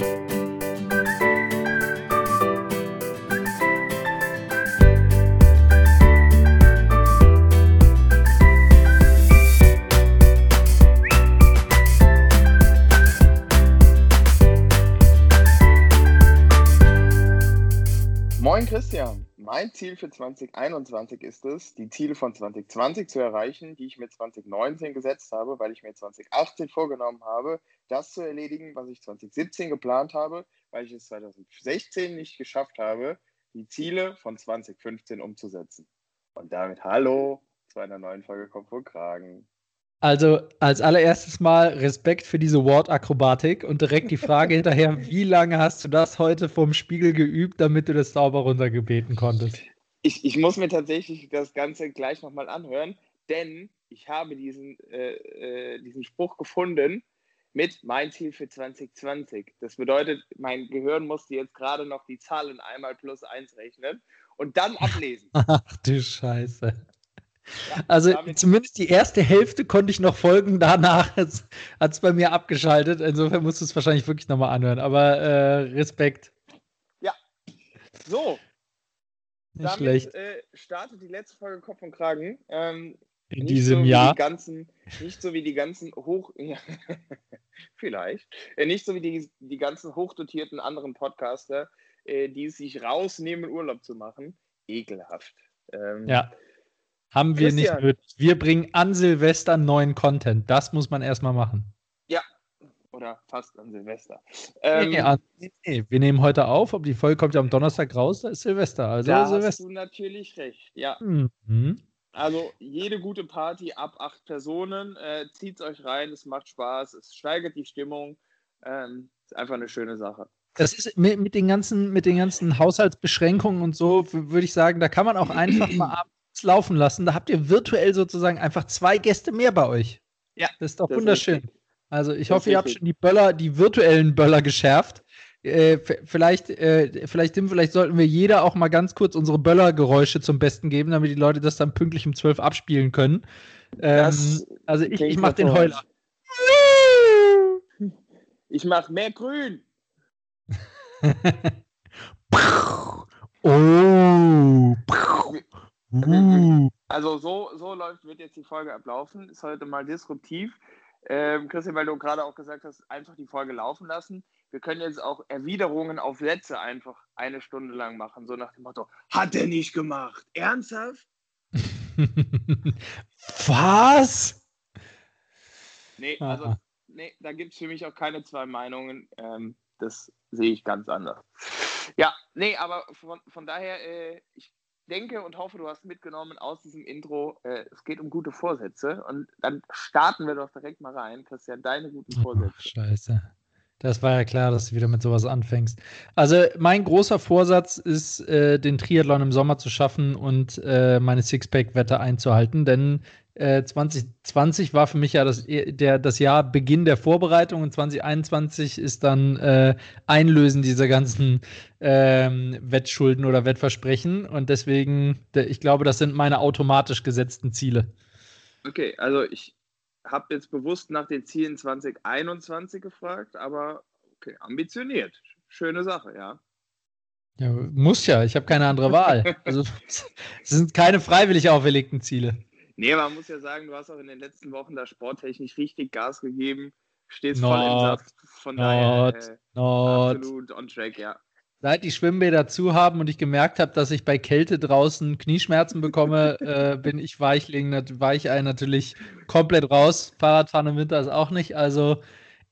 you mein Ziel für 2021 ist es, die Ziele von 2020 zu erreichen, die ich mir 2019 gesetzt habe, weil ich mir 2018 vorgenommen habe, das zu erledigen, was ich 2017 geplant habe, weil ich es 2016 nicht geschafft habe, die Ziele von 2015 umzusetzen. Und damit hallo zu einer neuen Folge Kopf und Kragen. Also als allererstes mal Respekt für diese Wortakrobatik und direkt die Frage hinterher, wie lange hast du das heute vom Spiegel geübt, damit du das sauber runtergebeten konntest? Ich, ich muss mir tatsächlich das Ganze gleich nochmal anhören, denn ich habe diesen, äh, äh, diesen Spruch gefunden mit mein Ziel für 2020. Das bedeutet, mein Gehirn musste jetzt gerade noch die Zahlen einmal plus eins rechnen und dann ablesen. Ach du Scheiße. Also zumindest die erste Hälfte konnte ich noch folgen, danach hat es bei mir abgeschaltet. Insofern musst du es wahrscheinlich wirklich nochmal anhören. Aber äh, Respekt. Ja. So. Nicht Damit schlecht. äh, startet die letzte Folge Kopf und Kragen. Ähm, In diesem so Jahr. Die ganzen, nicht so wie die ganzen hoch. Ja, vielleicht. Äh, nicht so wie die, die ganzen hochdotierten anderen Podcaster, äh, die es sich rausnehmen, Urlaub zu machen. Ekelhaft. Ähm, Ja. Haben wir nicht Christian. nötig. Wir bringen an Silvester neuen Content. Das muss man erstmal machen. Oder fast an Silvester. Ähm, nee, an- nee, nee, wir nehmen heute auf, aber die Folge kommt ja am Donnerstag raus, da ist Silvester. Also da hast Silvester. du natürlich recht. Ja, Mhm. Also jede gute Party ab acht Personen, äh, zieht euch rein, es macht Spaß, es steigert die Stimmung. Ähm, ist einfach eine schöne Sache. Das ist mit, mit, den ganzen, mit den ganzen Haushaltsbeschränkungen und so, würde ich sagen, da kann man auch einfach mal abends laufen lassen. Da habt ihr virtuell sozusagen einfach zwei Gäste mehr bei euch. Ja, Das ist doch das ist wunderschön. richtig. Also ich Das hoffe, ist ihr habt schon die Böller, die virtuellen Böller geschärft. Äh, vielleicht, äh, vielleicht, Tim, vielleicht sollten wir jeder auch mal ganz kurz unsere Böllergeräusche zum Besten geben, damit die Leute das dann pünktlich um 12 abspielen können. Ähm, also ich, ich mache den. Heuler. Ich mache mehr Grün. oh. Uh. Also so, so läuft, wird jetzt die Folge ablaufen. Ist heute mal disruptiv. Ähm, Christian, weil du gerade auch gesagt hast, einfach die Folge laufen lassen. Wir können jetzt auch Erwiderungen auf Sätze einfach eine Stunde lang machen. So nach dem Motto, hat er nicht gemacht. Ernsthaft? Was? Nee, Ah, also, ah. nee, da gibt es für mich auch keine zwei Meinungen. Ähm, das sehe ich ganz anders. Ja, nee, aber von, von daher, äh, ich denke und hoffe, du hast mitgenommen aus diesem Intro, äh, es geht um gute Vorsätze. Und dann starten wir doch direkt mal rein. Christian, deine guten Oh, Vorsätze. scheiße. Das war ja klar, dass du wieder mit sowas anfängst. Also mein großer Vorsatz ist, äh, den Triathlon im Sommer zu schaffen und äh, meine Sixpack-Wette einzuhalten, denn äh, 2020 war für mich ja das, der, das Jahr Beginn der Vorbereitung und 2021 ist dann äh, Einlösen dieser ganzen ähm, Wettschulden oder Wettversprechen und deswegen, ich glaube, das sind meine automatisch gesetzten Ziele. Okay, also ich habe jetzt bewusst nach den Zielen 2021 gefragt, aber okay, ambitioniert. Schöne Sache, ja. Ja, muss ja, ich habe keine andere Wahl. Also es sind keine freiwillig auferlegten Ziele. Nee, man muss ja sagen, du hast auch in den letzten Wochen da sporttechnisch richtig Gas gegeben. Stehst voll im Not, Saft. Von daher not, äh, not. absolut on track, ja. Seit die Schwimmbäder zu haben und ich gemerkt habe, dass ich bei Kälte draußen Knieschmerzen bekomme, äh, bin ich Weichling, Weichei natürlich komplett raus. Fahrradfahren im Winter ist auch nicht. Also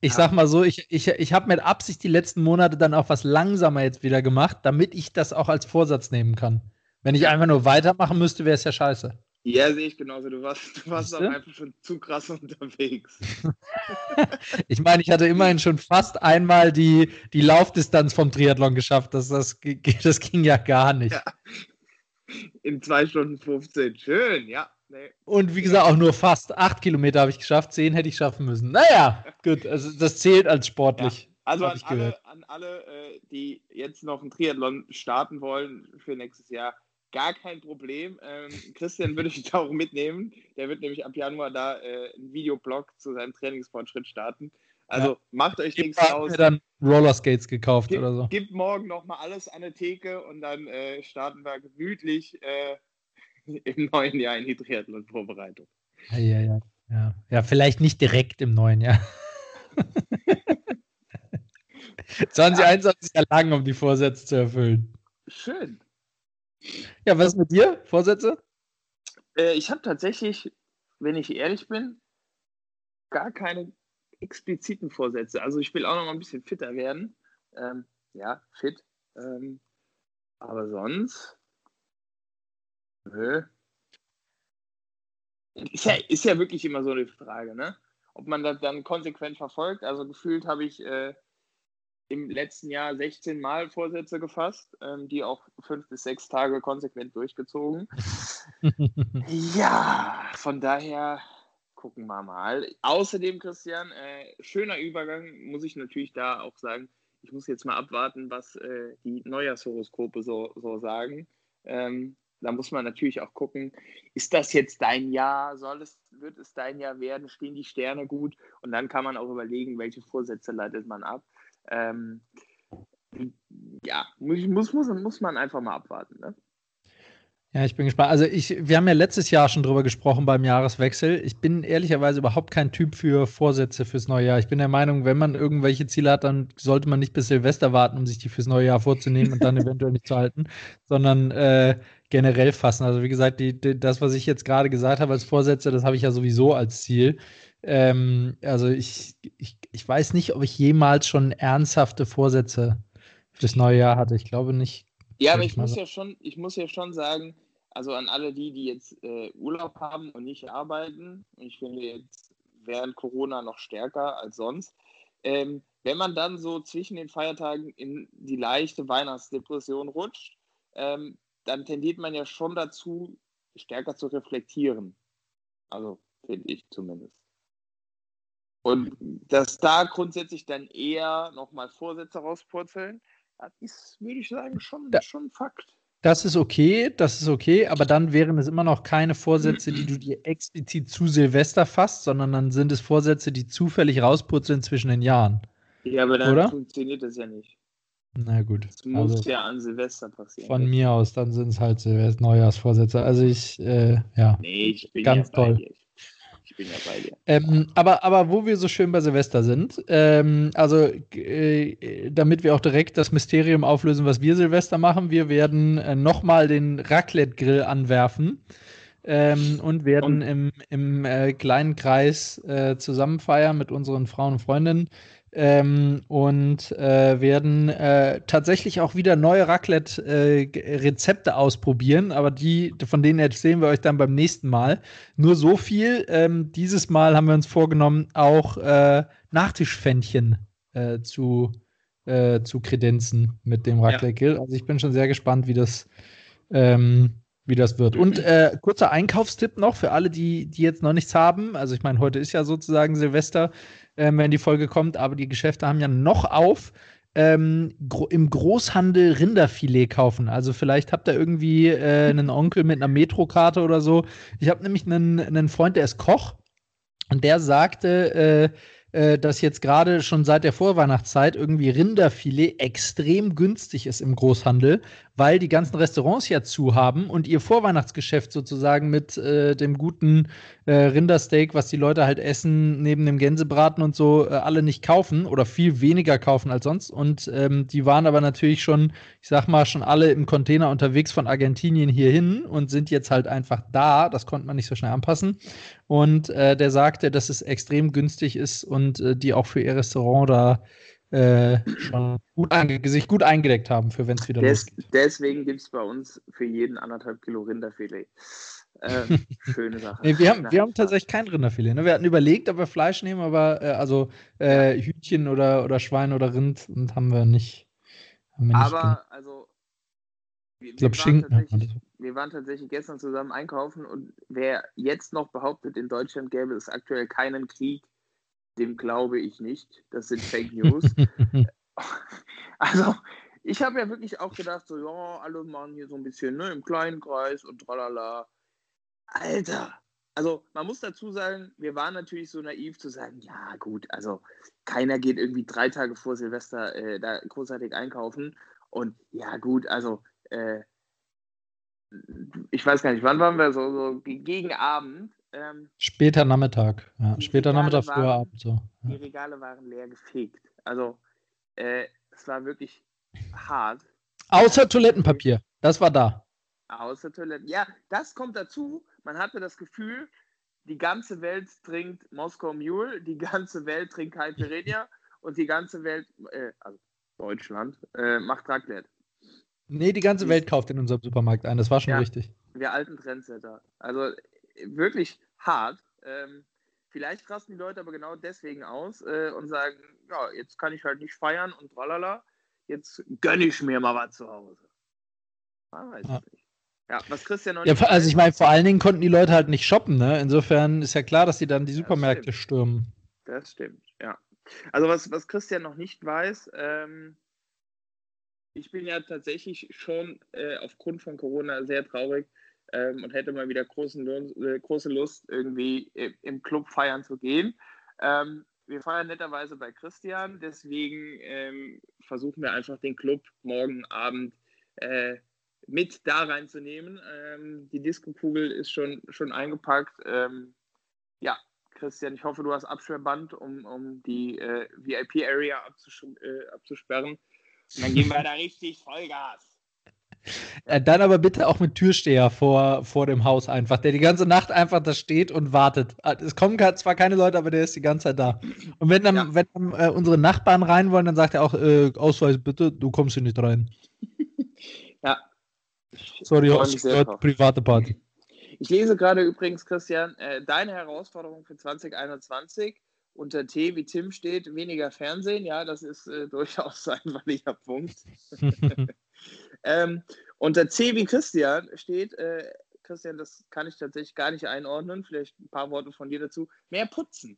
ich Ja. sag mal so, ich, ich, ich habe mit Absicht die letzten Monate dann auch was langsamer jetzt wieder gemacht, damit ich das auch als Vorsatz nehmen kann. Wenn ich einfach nur weitermachen müsste, wäre es ja scheiße. Ja, sehe ich genauso. Du warst, du warst auch Siehste? einfach schon zu krass unterwegs. Ich meine, ich hatte immerhin schon fast einmal die, die Laufdistanz vom Triathlon geschafft. Das, das, das ging ja gar nicht. Ja. In 2 Stunden 15. Schön, ja. Nee. Und wie gesagt, auch nur fast acht Kilometer habe ich geschafft. Zehn hätte ich schaffen müssen. Naja, gut, also das zählt als sportlich. Also Hab an alle, an alle äh, die jetzt noch einen Triathlon starten wollen für nächstes Jahr, gar kein Problem. Ähm, Christian würde ich da auch mitnehmen. Der wird nämlich ab Januar da äh, einen Videoblog zu seinem Trainingsfortschritt starten. Also ja. macht euch nichts aus. mir dann Rollerskates gekauft Gib, oder so. Gibt morgen nochmal alles an der Theke und dann äh, starten wir gemütlich äh, im neuen Jahr in die Triathlon-Vorbereitung. Ja, ja, ja, ja. Ja, vielleicht nicht direkt im neuen Jahr. 2021 ist ja lang, um die Vorsätze zu erfüllen. Schön. Ja, was mit dir? Vorsätze? Äh, ich habe tatsächlich, wenn ich ehrlich bin, gar keine expliziten Vorsätze. Also ich will auch noch mal ein bisschen fitter werden. Ähm, ja, fit. Ähm, aber sonst. Nö. Ist ja, ist ja wirklich immer so eine Frage, ne? Ob man das dann konsequent verfolgt. Also gefühlt habe ich äh, im letzten Jahr 16 Mal Vorsätze gefasst, ähm, die auch fünf bis sechs Tage konsequent durchgezogen. ja, von daher gucken wir mal. Außerdem, Christian, äh, schöner Übergang, muss ich natürlich da auch sagen. Ich muss jetzt mal abwarten, was äh, die Neujahrshoroskope so, so sagen. Ähm, da muss man natürlich auch gucken, ist das jetzt dein Jahr? Soll es, wird es dein Jahr werden? Stehen die Sterne gut? Und dann kann man auch überlegen, welche Vorsätze leitet man ab. Ähm, ja, muss, muss, muss man einfach mal abwarten. Ne? Ja, ich bin gespannt. Also ich, wir haben ja letztes Jahr schon drüber gesprochen beim Jahreswechsel. Ich bin ehrlicherweise überhaupt kein Typ für Vorsätze fürs neue Jahr. Ich bin der Meinung, wenn man irgendwelche Ziele hat, dann sollte man nicht bis Silvester warten, um sich die fürs neue Jahr vorzunehmen und dann eventuell nicht zu halten, sondern äh, generell fassen. Also wie gesagt, die, die, das, was ich jetzt gerade gesagt habe als Vorsätze, das habe ich ja sowieso als Ziel. Ähm, also ich, ich, ich weiß nicht, ob ich jemals schon ernsthafte Vorsätze fürs neue Jahr hatte. Ich glaube nicht. Ja, aber ich muss ja schon, ich muss ja schon sagen, also an alle die, die jetzt äh, Urlaub haben und nicht arbeiten, und ich finde jetzt während Corona noch stärker als sonst, ähm, wenn man dann so zwischen den Feiertagen in die leichte Weihnachtsdepression rutscht, ähm, dann tendiert man ja schon dazu, stärker zu reflektieren. Also finde ich zumindest. Und dass da grundsätzlich dann eher nochmal Vorsätze rauspurzeln, das ist, würde ich sagen, schon, da, schon ein Fakt. Das ist okay, das ist okay, aber dann wären es immer noch keine Vorsätze, die du dir explizit zu Silvester fasst, sondern dann sind es Vorsätze, die zufällig rauspurzeln zwischen den Jahren. Ja, aber dann Oder? funktioniert das ja nicht. Na gut. Das muss also ja an Silvester passieren. Von mir aus, dann sind es halt Silvester Neujahrsvorsätze. Also ich, äh, ja. Nee, ich bin ganz ja toll. Dir bin ja bei dir. Ähm, aber, aber wo wir so schön bei Silvester sind, ähm, also äh, damit wir auch direkt das Mysterium auflösen, was wir Silvester machen, wir werden äh, nochmal den Raclette-Grill anwerfen. Ähm, und werden und? im, im äh, kleinen Kreis äh, zusammen feiern mit unseren Frauen und Freundinnen ähm, und äh, werden äh, tatsächlich auch wieder neue Raclette-Rezepte äh, ausprobieren, aber die, von denen erzählen wir euch dann beim nächsten Mal. Nur so viel. Ähm, dieses Mal haben wir uns vorgenommen, auch äh, Nachtischpfännchen äh, zu, äh, zu kredenzen mit dem Raclette-Grill. Ja. Also ich bin schon sehr gespannt, wie das. Ähm, wie das wird. Und äh, kurzer Einkaufstipp noch für alle, die, die jetzt noch nichts haben. Also ich meine, heute ist ja sozusagen Silvester äh, wenn die Folge kommt, aber die Geschäfte haben ja noch auf. Ähm, gro im Großhandel Rinderfilet kaufen. Also vielleicht habt ihr irgendwie äh, einen Onkel mit einer Metrokarte oder so. Ich habe nämlich einen, einen Freund, der ist Koch und der sagte, äh, äh, dass jetzt gerade schon seit der Vorweihnachtszeit irgendwie Rinderfilet extrem günstig ist im Großhandel, weil die ganzen Restaurants ja zu haben und ihr Vorweihnachtsgeschäft sozusagen mit äh, dem guten äh, Rindersteak, was die Leute halt essen, neben dem Gänsebraten und so, äh, alle nicht kaufen oder viel weniger kaufen als sonst. Und ähm, die waren aber natürlich schon, ich sag mal, schon alle im Container unterwegs von Argentinien hierhin und sind jetzt halt einfach da. Das konnte man nicht so schnell anpassen. Und äh, der sagte, dass es extrem günstig ist und äh, die auch für ihr Restaurant da äh, schon gut sich gut eingedeckt haben, für wenn es wieder Des, losgeht. Deswegen gibt es bei uns für jeden anderthalb Kilo Rinderfilet. Äh, schöne Sache. nee, wir haben, wir haben tatsächlich kein Rinderfilet. Ne? Wir hatten überlegt, ob wir Fleisch nehmen, aber äh, also äh, Hühnchen oder, oder Schwein oder Rind und haben wir nicht. Haben wir aber nicht also wir, ich glaube Schinken. Wir waren tatsächlich gestern zusammen einkaufen und wer jetzt noch behauptet, in Deutschland gäbe es aktuell keinen Krieg, dem glaube ich nicht. Das sind Fake News. also, ich habe ja wirklich auch gedacht, so, ja, alle machen hier so ein bisschen ne, im kleinen Kreis und tralala. Alter, also man muss dazu sagen, wir waren natürlich so naiv zu sagen, ja gut, also keiner geht irgendwie drei Tage vor Silvester äh, da großartig einkaufen. Und ja gut, also äh, ich weiß gar nicht, wann waren wir so, so gegen Abend. Ähm, später Nachmittag, ja. Später Regale Nachmittag, früher Abend so. Ja. Die Regale waren leer gefegt. Also äh, es war wirklich hart. Außer Toilettenpapier, das war da. Außer Toiletten. Ja, das kommt dazu. Man hatte das Gefühl, die ganze Welt trinkt Moskau Mule, die ganze Welt trinkt Caipirinha und die ganze Welt, äh, also Deutschland, äh, macht Raclette. Nee, die ganze Welt kauft in unserem Supermarkt ein, das war schon ja, richtig. Wir alten Trendsetter. Also wirklich hart. Ähm, vielleicht rasten die Leute aber genau deswegen aus äh, und sagen, ja, jetzt kann ich halt nicht feiern und tralala, jetzt gönne ich mir mal was zu Hause. Man weiß ja. nicht. Ja, was Christian noch ja, Also ich meine, vor allen Dingen konnten die Leute halt nicht shoppen, ne? Insofern ist ja klar, dass die dann die Supermärkte das stürmen. Das stimmt, ja. Also was, was Christian noch nicht weiß, ähm, ich bin ja tatsächlich schon äh, aufgrund von Corona sehr traurig ähm, und hätte mal wieder großen, äh, große Lust, irgendwie im Club feiern zu gehen. Ähm, wir feiern netterweise bei Christian, deswegen ähm, versuchen wir einfach den Club morgen Abend äh, mit da reinzunehmen. Ähm, die Disco-Kugel ist schon, schon eingepackt. Ähm, ja, Christian, ich hoffe, du hast Absperrband, um, um die äh, VIP-Area abzus äh, abzusperren. Und dann gehen wir da richtig Vollgas. Ja, dann aber bitte auch mit Türsteher vor, vor dem Haus einfach, der die ganze Nacht einfach da steht und wartet. Es kommen zwar keine Leute, aber der ist die ganze Zeit da. Und wenn dann, ja. wenn dann äh, unsere Nachbarn rein wollen, dann sagt er auch, äh, Ausweis bitte, du kommst hier nicht rein. ja, Sorry, heute private Party. Ich lese gerade übrigens, Christian, äh, deine Herausforderung für 2021 unter T wie Tim steht, weniger Fernsehen. Ja, das ist äh, durchaus ein valider Punkt. ähm, unter C wie Christian steht, äh, Christian, das kann ich tatsächlich gar nicht einordnen, vielleicht ein paar Worte von dir dazu, mehr putzen.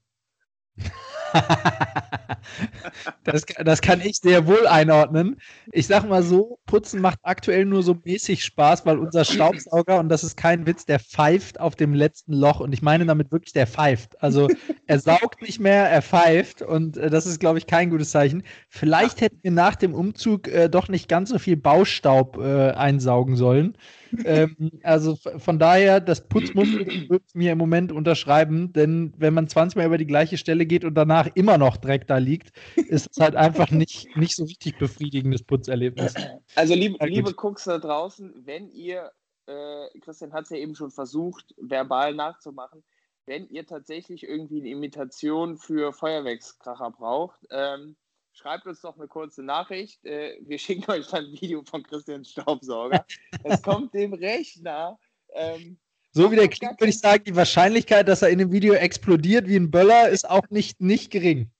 das, das kann ich sehr wohl einordnen. Ich sag mal so, Putzen macht aktuell nur so mäßig Spaß, weil unser Staubsauger, und das ist kein Witz, der pfeift auf dem letzten Loch. Und ich meine damit wirklich, der pfeift. Also er saugt nicht mehr, er pfeift. Und äh, das ist, glaube ich, kein gutes Zeichen. Vielleicht hätten wir nach dem Umzug äh, doch nicht ganz so viel Baustaub äh, einsaugen sollen ähm, also von daher, das Putzmuster würde ich mir im Moment unterschreiben, denn wenn man 20 Mal über die gleiche Stelle geht und danach immer noch Dreck da liegt, ist es halt einfach nicht, nicht so richtig befriedigendes Putzerlebnis. Also liebe, ja, liebe Cooks da draußen, wenn ihr, äh, Christian hat es ja eben schon versucht, verbal nachzumachen, wenn ihr tatsächlich irgendwie eine Imitation für Feuerwerkskracher braucht, ähm, schreibt uns doch eine kurze Nachricht. Äh, wir schicken euch dann ein Video von Christian Staubsauger. Es kommt dem Rechner. Ähm, so wie der klingt, würde ich sagen, die Wahrscheinlichkeit, dass er in dem Video explodiert wie ein Böller, ist auch nicht, nicht gering.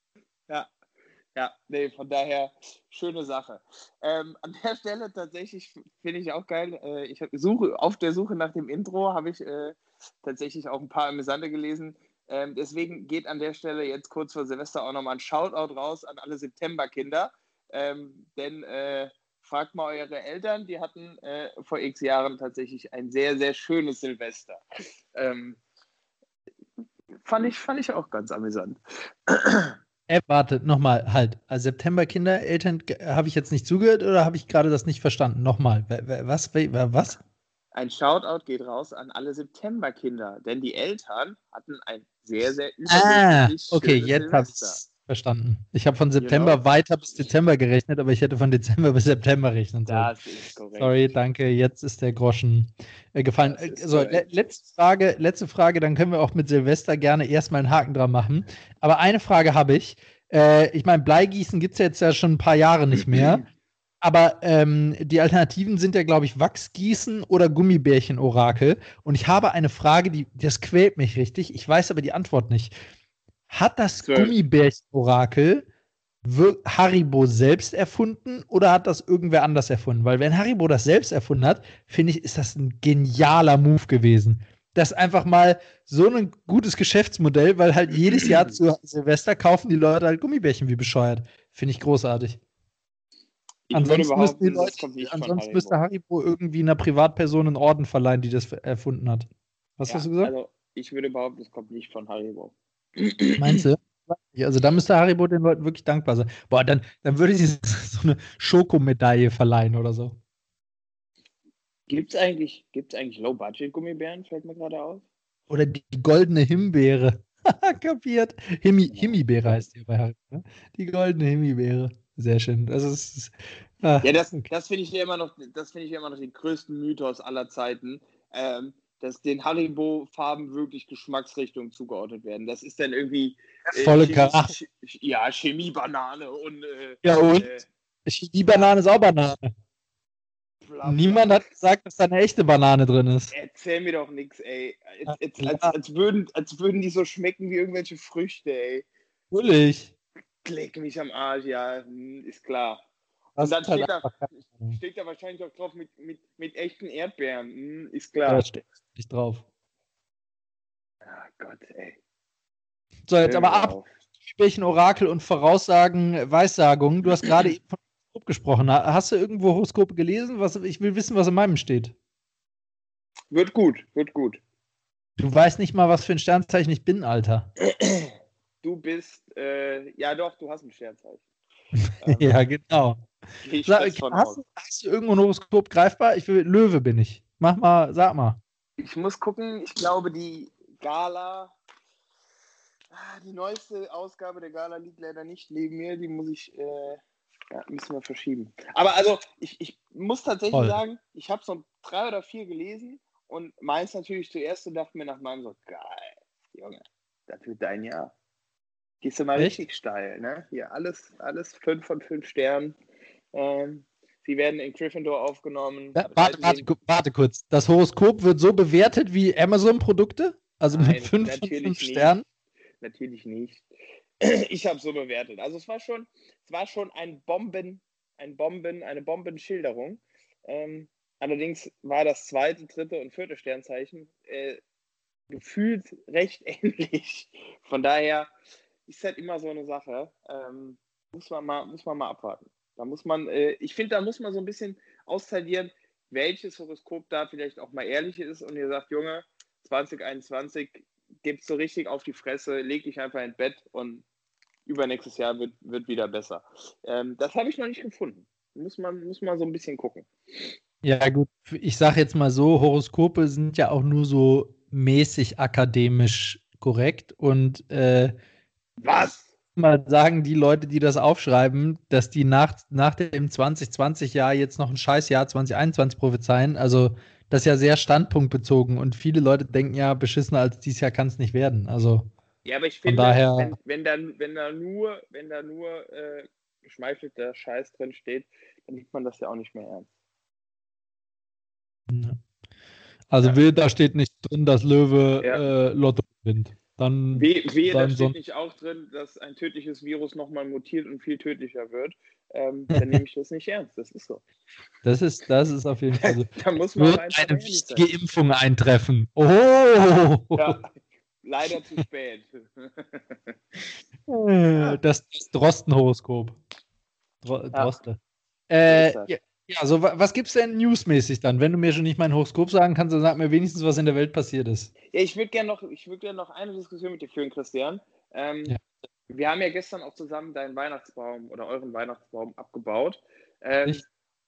Ja, ja, nee, von daher schöne Sache. Ähm, an der Stelle tatsächlich finde ich auch geil. Äh, ich suche auf der Suche nach dem Intro habe ich äh, tatsächlich auch ein paar Amüsante gelesen. Ähm, deswegen geht an der Stelle jetzt kurz vor Silvester auch nochmal ein Shoutout raus an alle Septemberkinder. Ähm, denn äh, fragt mal eure Eltern, die hatten äh, vor x Jahren tatsächlich ein sehr, sehr schönes Silvester. Ähm, fand, ich, fand ich auch ganz amüsant. Äh, warte, nochmal, halt. Also Septemberkinder, Eltern, habe ich jetzt nicht zugehört oder habe ich gerade das nicht verstanden? Nochmal, was? Was? Ein Shoutout geht raus an alle Septemberkinder, denn die Eltern hatten ein sehr, sehr Ah, okay, jetzt habe ich es verstanden. Ich habe von September genau. weiter bis Dezember gerechnet, aber ich hätte von Dezember bis September rechnen sollen. Das ist korrekt. Sorry, danke. Jetzt ist der Groschen äh, gefallen. So, le letzte Frage, letzte Frage, dann können wir auch mit Silvester gerne erstmal einen Haken dran machen. Aber eine Frage habe ich. Äh, ich meine, Bleigießen gibt es jetzt ja schon ein paar Jahre nicht mehr. Aber ähm, die Alternativen sind ja, glaube ich, Wachsgießen oder Gummibärchen-Orakel. Und ich habe eine Frage, die das quält mich richtig. Ich weiß aber die Antwort nicht. Hat das so. Gummibärchen-Orakel Haribo selbst erfunden oder hat das irgendwer anders erfunden? Weil wenn Haribo das selbst erfunden hat, finde ich, ist das ein genialer Move gewesen. Das ist einfach mal so ein gutes Geschäftsmodell, weil halt jedes Jahr zu Silvester kaufen die Leute halt Gummibärchen wie bescheuert. Finde ich großartig. Ich ansonsten müssten die Leute, ansonsten müsste Haribo irgendwie einer Privatperson einen Orden verleihen, die das erfunden hat. Was ja, hast du gesagt? Also ich würde behaupten, es kommt nicht von Haribo. Meinst du? Also da müsste Haribo den Leuten wirklich dankbar sein. Boah, dann, dann würde sie so eine Schokomedaille verleihen oder so. Gibt es eigentlich, gibt's eigentlich Low-Budget-Gummibären, fällt mir gerade auf? Oder die goldene Himbeere. Kapiert. Himi, Himbeere heißt die bei Haribo. Ne? Die goldene Himbeere. Sehr schön. Das ist. Ah, ja, das, das finde ich ja immer noch, das finde ich immer noch den größten Mythos aller Zeiten. Ähm, dass den Haribo-Farben wirklich Geschmacksrichtungen zugeordnet werden. Das ist dann irgendwie äh, volle Chemie, Ja, Chemie-Banane und äh, Ja und? Äh, Chemie-Banane ist auch Banane. Bla, Niemand hat gesagt, dass da eine echte Banane drin ist. Erzähl mir doch nichts, ey. Als, als, als, würden, als würden die so schmecken wie irgendwelche Früchte, ey. Natürlich. Klick mich am Arsch, ja, hm, ist klar. Das und dann steht, halt da, steht da wahrscheinlich auch drauf mit, mit, mit echten Erdbeeren. Hm, ist klar. Ja, steht nicht drauf. Ah Gott, ey. So, jetzt Hör aber ab. Welchen Orakel und Voraussagen, Weissagungen. Du hast gerade eben von Horoskop gesprochen. Hast du irgendwo Horoskope gelesen? Was, ich will wissen, was in meinem steht. Wird gut, wird gut. Du weißt nicht mal, was für ein Sternzeichen ich bin, Alter. Du bist, äh, ja doch, du hast ein Sternzeichen. ja, genau. Sag, hast, hast, du irgendwo ein Horoskop greifbar? Ich will, Löwe bin ich. Mach mal, sag mal. Ich muss gucken, ich glaube, die Gala, ah, die neueste Ausgabe der Gala liegt leider nicht neben mir. Die muss ich, äh, ja, müssen wir verschieben. Aber also, ich, ich muss tatsächlich Voll. sagen, ich habe so drei oder vier gelesen und meins natürlich zuerst und dachte mir nach meinem so, geil, Junge, das wird dein Jahr. Gehst du mal Echt? richtig steil, ne? Hier alles, alles fünf von fünf Sternen. Ähm, sie werden in Gryffindor aufgenommen. Ja, warte, warte, warte, kurz. Das Horoskop wird so bewertet wie Amazon-Produkte? Also Nein, mit fünf von fünf Sternen? Natürlich nicht. Ich habe so bewertet. Also es war schon, es war schon ein Bomben, ein Bomben, eine Bombenschilderung. Ähm, allerdings war das zweite, dritte und vierte Sternzeichen äh, gefühlt recht ähnlich. Von daher ist halt immer so eine Sache. Ähm, muss, man mal, muss man mal abwarten. Da muss man, äh, ich finde, da muss man so ein bisschen austarieren, welches Horoskop da vielleicht auch mal ehrlich ist und ihr sagt, Junge, 2021 gibt so richtig auf die Fresse, leg dich einfach ins Bett und übernächstes Jahr wird, wird wieder besser. Ähm, das habe ich noch nicht gefunden. Muss man, muss man so ein bisschen gucken. Ja, gut, ich sage jetzt mal so, Horoskope sind ja auch nur so mäßig akademisch korrekt und äh, was? Mal sagen die Leute, die das aufschreiben, dass die nach, nach dem 2020-Jahr jetzt noch ein Scheißjahr 2021 prophezeien. Also, das ist ja sehr standpunktbezogen und viele Leute denken ja, beschissener als dieses Jahr kann es nicht werden. Also, ja, aber ich finde, daher, wenn, wenn, da, wenn da nur, wenn da nur äh, geschmeifelter Scheiß drin steht, dann nimmt man das ja auch nicht mehr ernst. Also, ja. da steht nicht drin, dass Löwe ja. äh, Lotto gewinnt. Dann, Wehe, we da steht nicht auch drin, dass ein tödliches Virus nochmal mutiert und viel tödlicher wird. Ähm, dann nehme ich das nicht ernst. Das ist so. Das ist, das ist auf jeden Fall so. da muss man wird eine wichtige sein. Impfung eintreffen. Oh! Ja, leider zu spät. das, das Drosten-Horoskop. Droste. Ja. Äh, ja, ja, so was gibt's denn newsmäßig dann? Wenn du mir schon nicht mein Horoskop sagen kannst, dann sag mir wenigstens, was in der Welt passiert ist. Ja, ich würde gerne noch, würd gern noch eine Diskussion mit dir führen, Christian. Ähm, ja. Wir haben ja gestern auch zusammen deinen Weihnachtsbaum oder euren Weihnachtsbaum abgebaut. Ähm,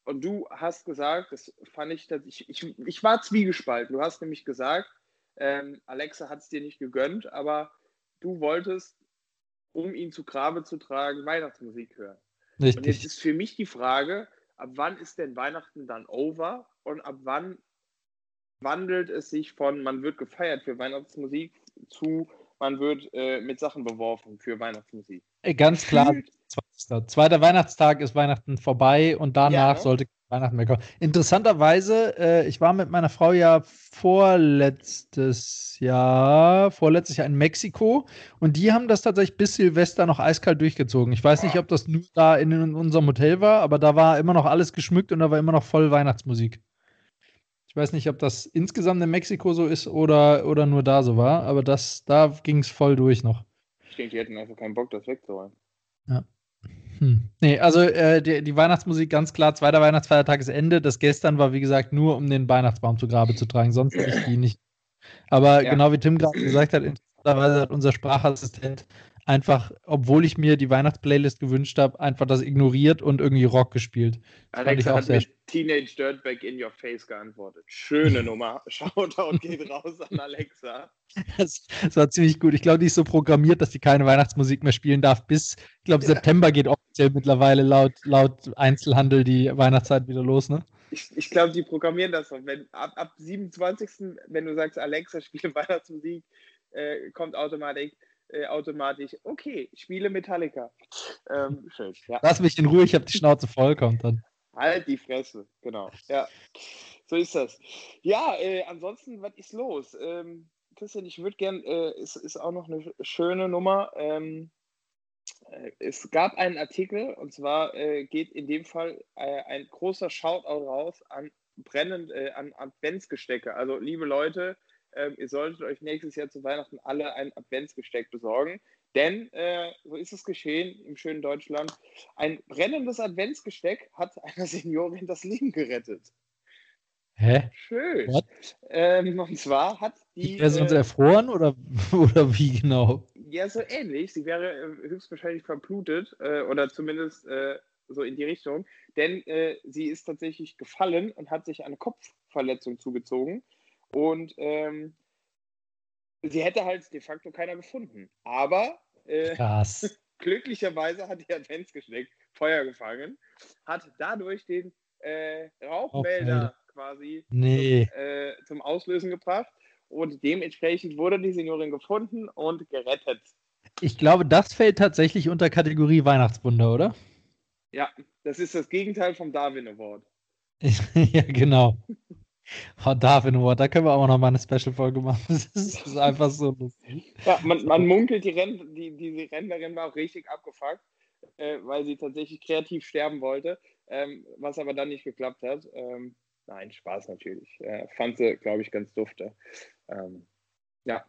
und du hast gesagt, das fand ich, ich, ich, ich war zwiegespalten. Du hast nämlich gesagt, ähm, Alexa hat es dir nicht gegönnt, aber du wolltest, um ihn zu Grabe zu tragen, Weihnachtsmusik hören. Richtig. Und jetzt ist für mich die Frage, ab wann ist denn Weihnachten dann over und ab wann wandelt es sich von, man wird gefeiert für Weihnachtsmusik zu, man wird äh, mit Sachen beworfen für Weihnachtsmusik. Äh, ganz klar, zweiter Weihnachtstag ist Weihnachten vorbei und danach ja, ne? sollte Weihnachten mehr kommen. Interessanterweise, äh, ich war mit meiner Frau ja vorletztes Jahr, vorletztes Jahr in Mexiko und die haben das tatsächlich bis Silvester noch eiskalt durchgezogen. Ich weiß nicht, ob das nur da in, in unserem Hotel war, aber da war immer noch alles geschmückt und da war immer noch voll Weihnachtsmusik. Ich weiß nicht, ob das insgesamt in Mexiko so ist oder, oder nur da so war, aber das, da ging es voll durch noch. Ich denke, die hätten einfach keinen Bock, das wegzuräumen. Ja. Hm. Nee, also äh, die, die, Weihnachtsmusik ganz klar, zweiter Weihnachtsfeiertag ist Ende. Das gestern war, wie gesagt, nur um den Weihnachtsbaum zu Grabe zu tragen. Sonst hätte ich die nicht, Aber ja. genau wie Tim gerade gesagt hat, interessanterweise hat unser Sprachassistent einfach, obwohl ich mir die Weihnachtsplaylist gewünscht habe, einfach das ignoriert und irgendwie Rock gespielt. Das Alexa hat mir Teenage Dirtbag in Your Face geantwortet. Schöne Nummer. Shoutout geht raus an Alexa. Das, das, war ziemlich gut. Ich glaube, die ist so programmiert, dass die keine Weihnachtsmusik mehr spielen darf. Bis, ich glaube, September geht offiziell mittlerweile laut, laut Einzelhandel die Weihnachtszeit wieder los, ne? Ich, ich glaube, die programmieren das so. Wenn, ab, ab 27. wenn du sagst, Alexa, spiele Weihnachtsmusik, äh, kommt automatisch äh, automatisch, okay, spiele Metallica. Ähm, schön. Ja. Lass mich in Ruhe, ich habe die Schnauze voll, kommt dann. Halt die Fresse, genau. Ja, so ist das. Ja, äh, ansonsten, was ist los? Ähm, Christian, ich würde gern, äh, ist, ist auch noch eine schöne Nummer. Ähm, äh, es gab einen Artikel und zwar äh, geht in dem Fall äh, ein großer Shoutout raus an brennend, äh, an Adventsgestecke. Also, liebe Leute, ähm, ihr solltet euch nächstes Jahr zu Weihnachten alle ein Adventsgesteck besorgen. Denn, äh, so ist es geschehen im schönen Deutschland, ein brennendes Adventsgesteck hat einer Seniorin das Leben gerettet. Hä? Schön. Ähm, und zwar hat die. Wäre sie uns äh, erfroren oder, oder wie genau? Ja, so ähnlich. Sie wäre äh, höchstwahrscheinlich verblutet äh, oder zumindest äh, so in die Richtung. Denn äh, sie ist tatsächlich gefallen und hat sich eine Kopfverletzung zugezogen. Und ähm, sie hätte halt de facto keiner gefunden. Aber äh, glücklicherweise hat die Adventsgeschenk Feuer gefangen, hat dadurch den äh, Rauchmelder okay. quasi nee. zum, äh, zum Auslösen gebracht. Und dementsprechend wurde die Seniorin gefunden und gerettet. Ich glaube, das fällt tatsächlich unter Kategorie Weihnachtswunder, oder? Ja, das ist das Gegenteil vom Darwin Award. ja, genau. Oh, Darwin Award, da können wir auch noch mal eine Special-Folge machen. Das ist, einfach so lustig. Ja, man, man munkelt, die, Renn, die, die Rennlerin war auch richtig abgefuckt, äh, weil sie tatsächlich kreativ sterben wollte, ähm, was aber dann nicht geklappt hat. Ähm, nein, Spaß natürlich. Äh, fand sie, glaube ich, ganz dufte. Ähm, ja.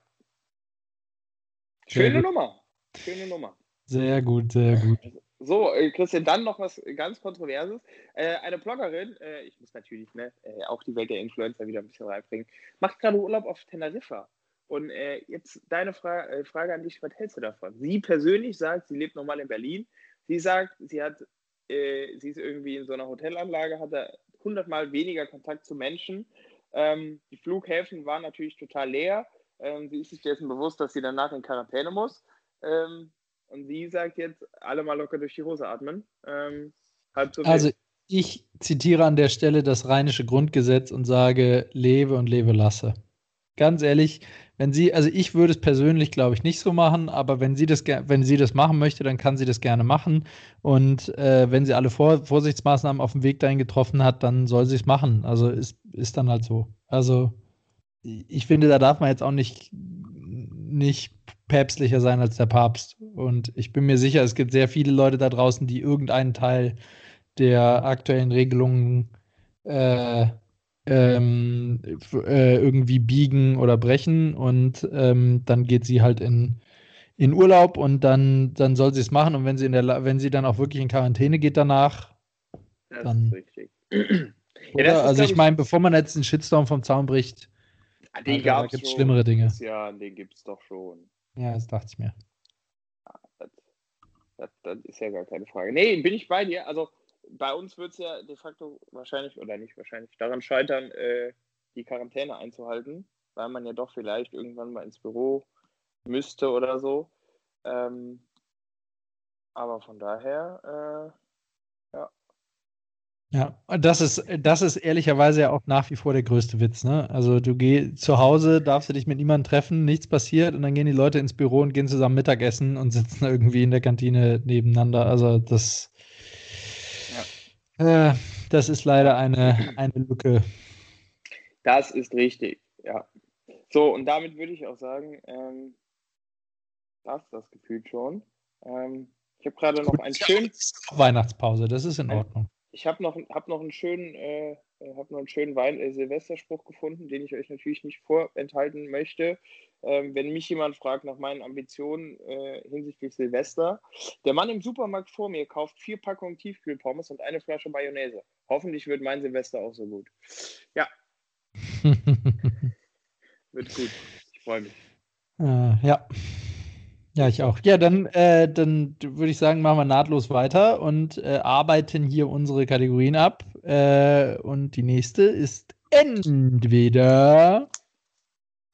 Schöne Nummer. Schöne Nummer. Sehr gut, sehr gut. So, äh, Christian, dann noch was ganz Kontroverses. Äh, eine Bloggerin, äh, ich muss natürlich ne, äh, auch die Welt der Influencer wieder ein bisschen reinbringen, macht gerade Urlaub auf Teneriffa. Und äh, jetzt deine Fra Frage an dich, was hältst du davon? Sie persönlich sagt, sie lebt normal in Berlin. Sie sagt, sie hat, sie ist irgendwie in so einer Hotelanlage, hat da hundertmal weniger Kontakt zu Menschen. Ähm, die Flughäfen waren natürlich total leer. Ähm, sie ist sich dessen bewusst, dass sie danach in Quarantäne muss. Ähm, und sie sagt jetzt, alle mal locker durch die Hose atmen. Ähm, so also ich zitiere an der Stelle das rheinische Grundgesetz und sage, lebe und lebe lasse. Ganz ehrlich, wenn sie, also ich würde es persönlich, glaube ich, nicht so machen, aber wenn sie das, wenn sie das machen möchte, dann kann sie das gerne machen. Und äh, wenn sie alle Vor Vorsichtsmaßnahmen auf dem Weg dahin getroffen hat, dann soll sie es machen. Also ist, ist dann halt so. Also ich finde, da darf man jetzt auch nicht, nicht päpstlicher sein als der Papst. Und ich bin mir sicher, es gibt sehr viele Leute da draußen, die irgendeinen Teil der aktuellen Regelungen äh, ähm, äh, irgendwie biegen oder brechen. Und ähm, dann geht sie halt in, in Urlaub und dann, dann soll sie es machen. Und wenn sie, in der, wenn sie dann auch wirklich in Quarantäne geht danach, das dann. Ist richtig. ja, ist, also ich meine, bevor man jetzt einen Shitstorm vom Zaun bricht, den da gibt es schlimmere Dinge. Ja, den gibt es doch schon. Ja, das dachte ich mir. das, das, das, ist ja gar keine Frage. Nee, bin ich bei dir. Also bei uns wird es ja de facto wahrscheinlich, oder nicht wahrscheinlich, daran scheitern, äh, die Quarantäne einzuhalten, weil man ja doch vielleicht irgendwann mal ins Büro müsste oder so. Ähm, aber von daher, äh, ja, das ist, das ist ehrlicherweise ja auch nach wie vor der größte Witz. Ne? Also du gehst zu Hause, darfst du dich mit niemandem treffen, nichts passiert und dann gehen die Leute ins Büro und gehen zusammen Mittagessen und sitzen irgendwie in der Kantine nebeneinander. Also das, ja. äh, das ist leider eine, eine Lücke. Das ist richtig, ja. So, und damit würde ich auch sagen, ähm, das das Gefühl schon. Ähm, ich habe gerade noch einen schönen. Weihnachtspause, das ist in Ordnung ich habe noch, hab noch einen schönen, äh, äh, hab noch einen schönen Wein äh, Silvesterspruch gefunden, den ich euch natürlich nicht vorenthalten möchte. Ähm, wenn mich jemand fragt nach meinen Ambitionen äh, hinsichtlich Silvester, der Mann im Supermarkt vor mir kauft vier Packungen Tiefkühlpommes und eine Flasche Mayonnaise. Hoffentlich wird mein Silvester auch so gut. Ja. wird gut. Ich freue mich. Äh, ja. Ja, ich auch. Ja, dann, äh, dann würde ich sagen, machen wir nahtlos weiter und äh, arbeiten hier unsere Kategorien ab. Äh, und die nächste ist entweder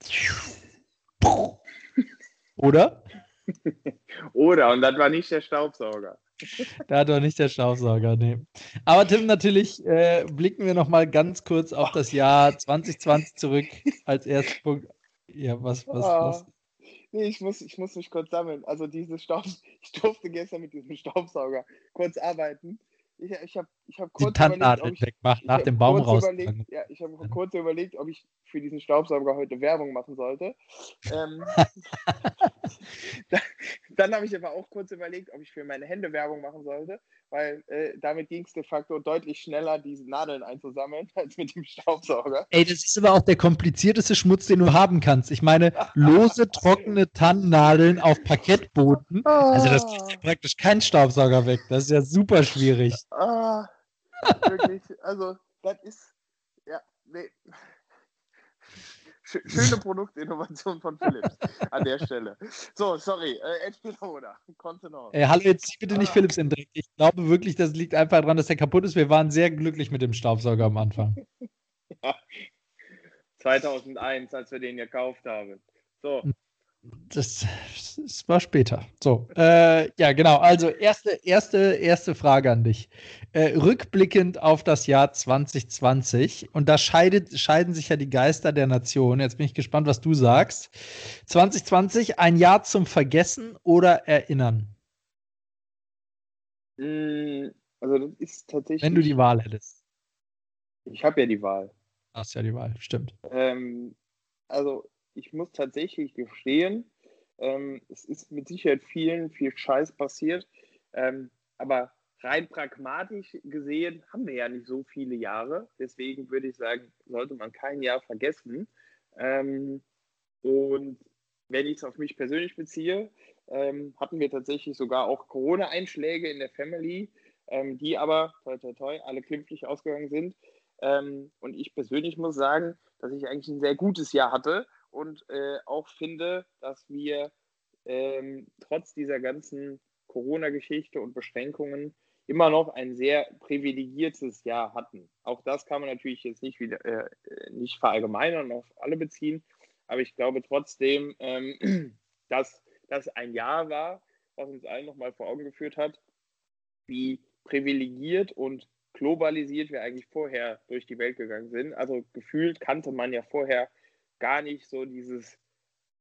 oder? oder, und das war nicht der Staubsauger. Da hat doch nicht der Staubsauger, nee. Aber Tim, natürlich äh, blicken wir noch mal ganz kurz auf das Jahr 2020 zurück als ersten Punkt. Ja, was, was, Ah. was? Nee, ich muss, ich muss mich kurz sammeln. Also diese Staub, ich durfte gestern mit diesem Staubsauger kurz arbeiten. Ich, ich habe ich hab Die kurz überlegt, ob ich, wegmacht, ich nach hab dem Baum raus. überlegt, ja, ich habe kurz überlegt, ob ich für diesen Staubsauger heute Werbung machen sollte. Ähm, da, dann habe ich aber auch kurz überlegt, ob ich für meine Hände Werbung machen sollte, weil äh, damit ging es de facto deutlich schneller, diese Nadeln einzusammeln, als mit dem Staubsauger. Ey, das ist aber auch der komplizierteste Schmutz, den du haben kannst. Ich meine, lose, trockene Tannennadeln auf Parkettboden. Also das kriegt ja praktisch kein Staubsauger weg. Das ist ja super schwierig. Ah, wirklich, also das ist, ja, nee. Sch- Schöne Produktinnovation von Philips an der Stelle. So, sorry, äh, entweder oder. Kontenance. Ey, hallo, jetzt zieh bitte nicht Ah. Philips in Dreck. Ich glaube wirklich, das liegt einfach daran, dass der kaputt ist. Wir waren sehr glücklich mit dem Staubsauger am Anfang. 2001, als wir den gekauft haben. So, Das, das war später. So, äh, ja, genau. Also, erste, erste, erste Frage an dich. Äh, rückblickend auf das Jahr 2020, und da scheidet, scheiden sich ja die Geister der Nation. Jetzt bin ich gespannt, was du sagst. 2020, ein Jahr zum Vergessen oder Erinnern, mh, also das ist tatsächlich. wenn du die Wahl hättest. Ich habe ja die Wahl. Hast ja die Wahl, stimmt. Ähm, also ich muss tatsächlich gestehen, ähm, es ist mit Sicherheit vielen viel Scheiß passiert, ähm, aber rein pragmatisch gesehen haben wir ja nicht so viele Jahre. Deswegen würde ich sagen, sollte man kein Jahr vergessen. Ähm, und wenn ich es auf mich persönlich beziehe, ähm, hatten wir tatsächlich sogar auch Corona-Einschläge in der Family, ähm, die aber, toi, toi, toi, alle glimpflich ausgegangen sind. Ähm, und ich persönlich muss sagen, dass ich eigentlich ein sehr gutes Jahr hatte und äh, auch finde, dass wir ähm, trotz dieser ganzen Corona-Geschichte und Beschränkungen immer noch ein sehr privilegiertes Jahr hatten. Auch das kann man natürlich jetzt nicht wieder äh, nicht verallgemeinern und auf alle beziehen, aber ich glaube trotzdem, ähm, dass das ein Jahr war, was uns allen nochmal vor Augen geführt hat, wie privilegiert und globalisiert wir eigentlich vorher durch die Welt gegangen sind. Also gefühlt kannte man ja vorher gar nicht so dieses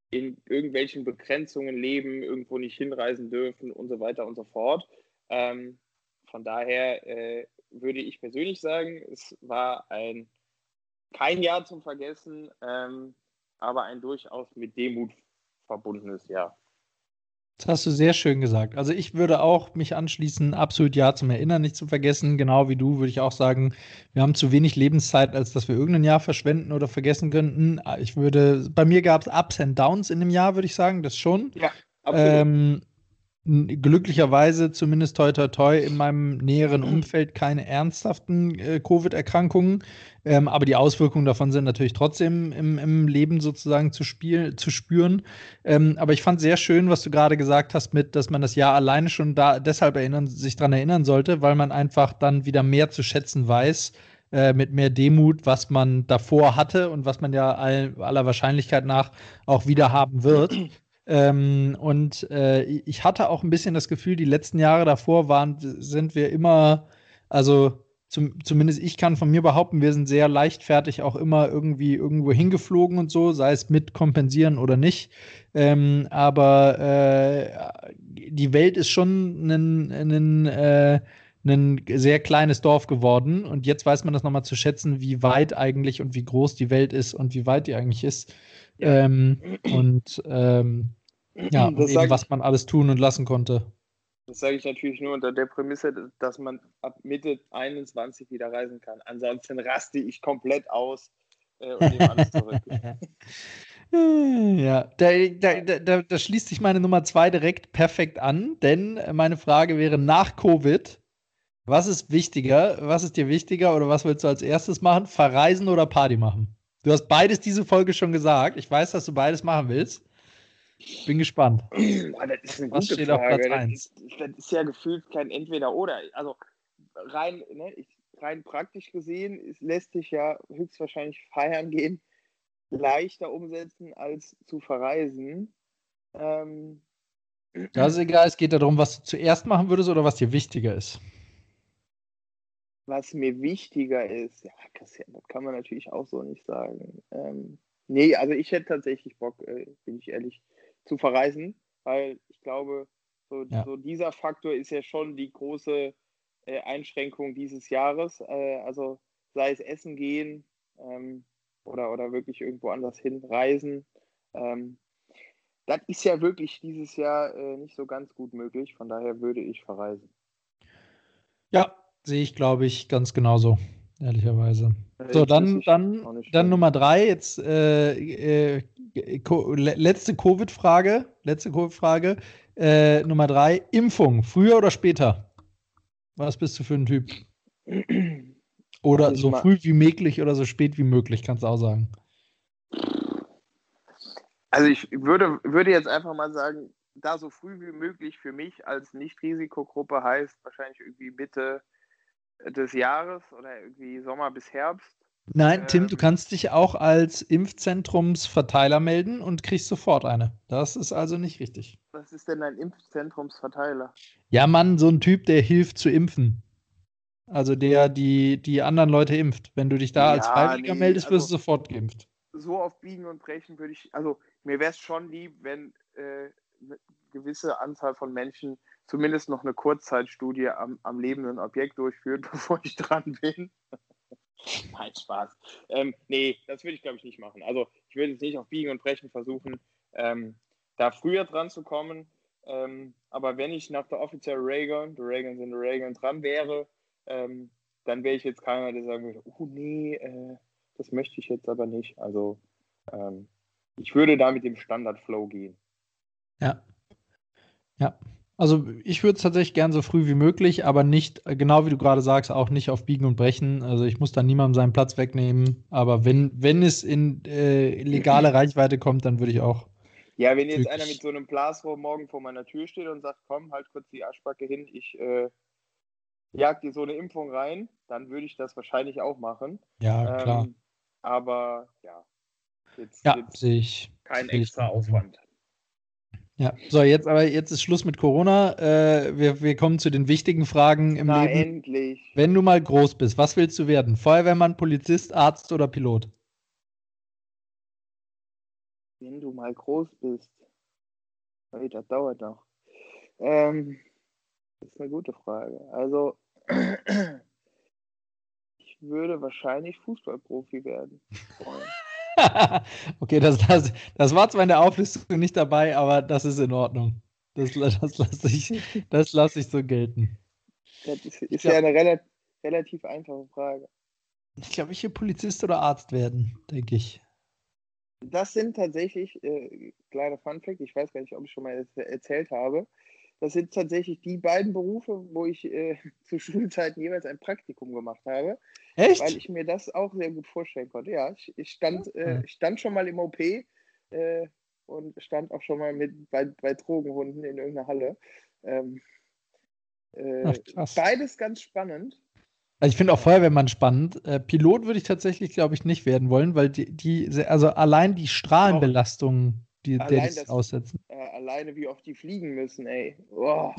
in irgendwelchen Begrenzungen leben, irgendwo nicht hinreisen dürfen und so weiter und so fort. Ähm, von daher äh, würde ich persönlich sagen, es war ein kein Jahr zum Vergessen, ähm, aber ein durchaus mit Demut verbundenes Jahr. Das hast du sehr schön gesagt. Also ich würde auch mich anschließen, absolut ja zum Erinnern, nicht zu vergessen. Genau wie du würde ich auch sagen, wir haben zu wenig Lebenszeit, als dass wir irgendein Jahr verschwenden oder vergessen könnten. Ich würde, bei mir gab es Ups and Downs in dem Jahr, würde ich sagen, das schon. Ja, absolut. Ähm, glücklicherweise, zumindest toi toi toi, in meinem näheren Umfeld keine ernsthaften äh, Covid-Erkrankungen. Ähm, aber die Auswirkungen davon sind natürlich trotzdem im, im Leben sozusagen zu, spiel, zu spüren. Ähm, aber ich fand sehr schön, was du gerade gesagt hast, mit, dass man das Jahr alleine schon da deshalb erinnern, sich daran erinnern sollte, weil man einfach dann wieder mehr zu schätzen weiß, äh, mit mehr Demut, was man davor hatte und was man ja all, aller Wahrscheinlichkeit nach auch wieder haben wird. Ähm, und äh, ich hatte auch ein bisschen das Gefühl, die letzten Jahre davor waren, sind wir immer, also zum, zumindest ich kann von mir behaupten, wir sind sehr leichtfertig auch immer irgendwie irgendwo hingeflogen und so, sei es mit kompensieren oder nicht. Ähm, aber äh, die Welt ist schon ein, ein, äh, ein sehr kleines Dorf geworden und jetzt weiß man das nochmal zu schätzen, wie weit eigentlich und wie groß die Welt ist und wie weit die eigentlich ist. Ja. Ähm, und ähm, ja, Das eben, was man alles tun und lassen konnte. Das sage ich natürlich nur unter der Prämisse, dass man ab Mitte 21 wieder reisen kann. Ansonsten raste ich komplett aus äh, und nehme alles zurück. Ja, da, da, da, da, da schließt sich meine Nummer zwei direkt perfekt an, denn meine Frage wäre nach Covid, was ist wichtiger, was ist dir wichtiger oder was willst du als erstes machen? Verreisen oder Party machen? Du hast beides diese Folge schon gesagt. Ich weiß, dass du beides machen willst. Bin gespannt. Boah, das ist eine Was gute steht Frage. auf Platz 1? Das, das, ist ja gefühlt kein Entweder-Oder. Also rein, ne, ich, rein praktisch gesehen ist, lässt sich ja höchstwahrscheinlich feiern gehen leichter umsetzen als zu verreisen. Ähm, das ist egal, es geht darum, was du zuerst machen würdest oder was dir wichtiger ist. Was mir wichtiger ist, ja, Christian, das kann man natürlich auch so nicht sagen. Ähm, nee, also ich hätte tatsächlich Bock, äh, bin ich ehrlich, zu verreisen, weil ich glaube, so, ja. so dieser Faktor ist ja schon die große äh, Einschränkung dieses Jahres. Äh, also sei es Essen gehen ähm, oder, oder wirklich irgendwo anders hin reisen. Ähm, das ist ja wirklich dieses Jahr äh, nicht so ganz gut möglich. Von daher würde ich verreisen. Ja, sehe ich, glaube ich, ganz genauso, ehrlicherweise. So, dann, dann, dann Nummer drei. Jetzt äh, äh, letzte Covid-Frage. Letzte Covid-Frage. Äh, Nummer drei. Impfung. Früher oder später? Was bist du für ein Typ? Oder so früh wie möglich oder so spät wie möglich, kannst du auch sagen. Also ich würde, würde jetzt einfach mal sagen, da so früh wie möglich für mich als Nicht-Risikogruppe heißt wahrscheinlich irgendwie Mitte des Jahres oder irgendwie Sommer bis Herbst. Nein, ähm, Tim, du kannst dich auch als Impfzentrumsverteiler melden und kriegst sofort eine. Das ist also nicht richtig. Was ist denn ein Impfzentrumsverteiler? Ja, Mann, so ein Typ, der hilft zu impfen. Also der, die die anderen Leute impft. Wenn du dich da ja, als Freiwilliger nee, meldest, wirst also, du sofort geimpft. So auf Biegen und Brechen würde ich, also mir wäre es schon lieb, wenn äh, eine gewisse Anzahl von Menschen zumindest noch eine Kurzzeitstudie am, am lebenden Objekt durchführt, bevor ich dran bin. Nein, Spaß. Ähm, nee, das würde ich glaube ich nicht machen. Also ich würde jetzt nicht auf Biegen und Brechen versuchen, ähm, da früher dran zu kommen. Ähm, aber wenn ich nach der offiziellen Regeln, die Regeln sind die Regeln, dran wäre, ähm, dann wäre ich jetzt keiner, der sagen würde, oh nee, äh, das möchte ich jetzt aber nicht. Also ähm, ich würde da mit dem Standard-Flow gehen. Ja. Ja. Also ich würde es tatsächlich gern so früh wie möglich, aber nicht, genau wie du gerade sagst, auch nicht auf Biegen und Brechen. Also ich muss da niemandem seinen Platz wegnehmen. Aber wenn, wenn es in äh, legale Reichweite kommt, dann würde ich auch. Ja, wenn jetzt einer mit so einem Blasrohr morgen vor meiner Tür steht und sagt, komm, halt kurz die Arschbacke hin, ich äh, jagt dir so eine Impfung rein, dann würde ich das wahrscheinlich auch machen. Ja, klar. Ähm, aber ja, jetzt, ja, jetzt sehe ich. Kein extra Aufwand. Ja, so, jetzt aber jetzt ist Schluss mit Corona. Äh, wir, wir kommen zu den wichtigen Fragen im Na, Leben. endlich. Wenn du mal groß bist, was willst du werden? Feuerwehrmann, Polizist, Arzt oder Pilot? Wenn du mal groß bist. Hey, das dauert noch. Ähm, das ist eine gute Frage. Also, ich würde wahrscheinlich Fußballprofi werden. okay, das, das, das war zwar in der Auflistung nicht dabei, aber das ist in Ordnung. Das, das lasse ich, lass ich so gelten. Das ist, ist glaub, ja eine relativ, relativ einfache Frage. Ich glaube, ich will Polizist oder Arzt werden, denke ich. Das sind tatsächlich, äh, kleiner Funfact, ich weiß gar nicht, ob ich schon mal erzählt habe, das sind tatsächlich die beiden Berufe, wo ich äh, zu Schulzeiten jeweils ein Praktikum gemacht habe. Echt? Weil ich mir das auch sehr gut vorstellen konnte. Ja, ich, ich stand, äh, stand schon mal im OP äh, und stand auch schon mal mit, bei, bei Drogenhunden in irgendeinerLle. Ähm, äh, Ach, beides ganz spannend. Also ich finde auch Feuerwehrmann spannend. Äh, Pilot würde ich tatsächlich, glaube ich, nicht werden wollen, weil die, die also allein die Strahlenbelastung die, der das aussetzen. Äh, alleine wie oft die fliegen müssen, ey. Oh.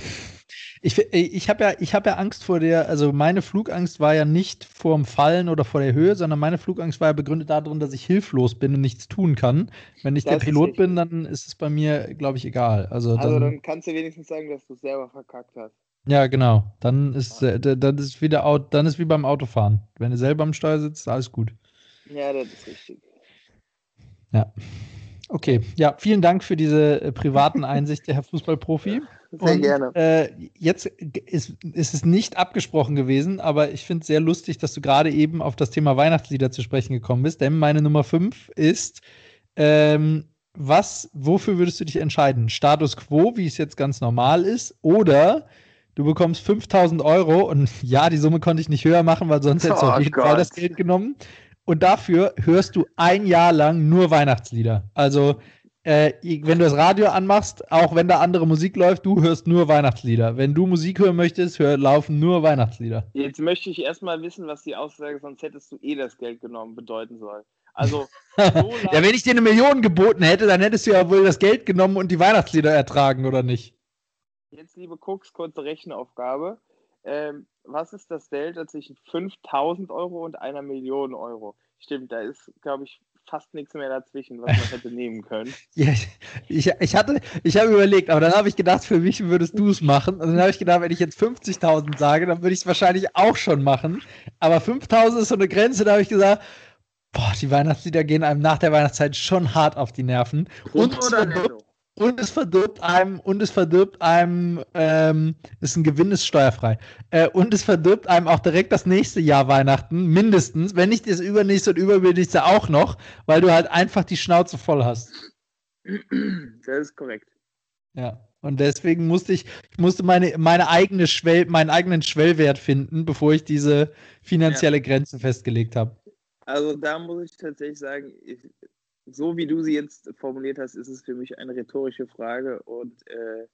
Ich, ich habe ja, hab ja Angst vor der, also meine Flugangst war ja nicht vor dem Fallen oder vor der Höhe, sondern meine Flugangst war ja begründet darin, dass ich hilflos bin und nichts tun kann. Wenn ich das der Pilot bin, dann ist es bei mir, glaube ich, egal. Also, also dann, dann, kannst du wenigstens sagen, dass du es selber verkackt hast. Ja, genau. Dann ist, äh, dann ist wieder dann ist wie beim Autofahren. Wenn du selber am Steuer sitzt, alles gut. Ja, das ist richtig. Ja. Okay, ja, vielen Dank für diese äh, privaten Einsichten, Herr Fußballprofi. Sehr Und, gerne. Äh, jetzt ist, ist, es nicht abgesprochen gewesen, aber ich finde es sehr lustig, dass du gerade eben auf das Thema Weihnachtslieder zu sprechen gekommen bist, denn meine Nummer 5 ist, ähm, was, wofür würdest du dich entscheiden? Status quo, wie es jetzt ganz normal ist, oder du bekommst 5000 Euro und ja, die Summe konnte ich nicht höher machen, weil sonst hättest du oh auf jeden Fall das Geld genommen. Und dafür hörst du ein Jahr lang nur Weihnachtslieder. Also äh, wenn du das Radio anmachst, auch wenn da andere Musik läuft, du hörst nur Weihnachtslieder. Wenn du Musik hören möchtest, hör, laufen nur Weihnachtslieder. Jetzt möchte ich erstmal wissen, was die Aussage, sonst hättest du eh das Geld genommen, bedeuten soll. Also, so ja, wenn ich dir eine Million geboten hätte, dann hättest du ja wohl das Geld genommen und die Weihnachtslieder ertragen, oder nicht? Jetzt, liebe Cooks, kurze Rechenaufgabe. Ähm, was ist das Delta zwischen 5000 Euro und einer Million Euro? Stimmt, da ist, glaube ich, fast nichts mehr dazwischen, was man hätte nehmen können. Ja, ich, ich hatte, ich habe überlegt, aber dann habe ich gedacht, für mich würdest du es machen. Und dann habe ich gedacht, wenn ich jetzt 50.000 sage, dann würde ich es wahrscheinlich auch schon machen. Aber 5.000 ist so eine Grenze, da habe ich gesagt, boah, die Weihnachtslieder gehen einem nach der Weihnachtszeit schon hart auf die Nerven. Und, oder netto? Und es verdirbt einem, und es verdirbt einem, ähm, ist ein Gewinn, ist steuerfrei. Äh, und es verdirbt einem auch direkt das nächste Jahr Weihnachten, mindestens, wenn nicht das übernächste und übernächste auch noch, weil du halt einfach die Schnauze voll hast. Das ist korrekt. Ja. Und deswegen musste ich, ich musste meine, meine eigene Schwell, meinen eigenen Schwellwert finden, bevor ich diese finanzielle ja. Grenze festgelegt habe. Also da muss ich tatsächlich sagen, ich, so wie du sie jetzt formuliert hast, ist es für mich eine rhetorische Frage und äh,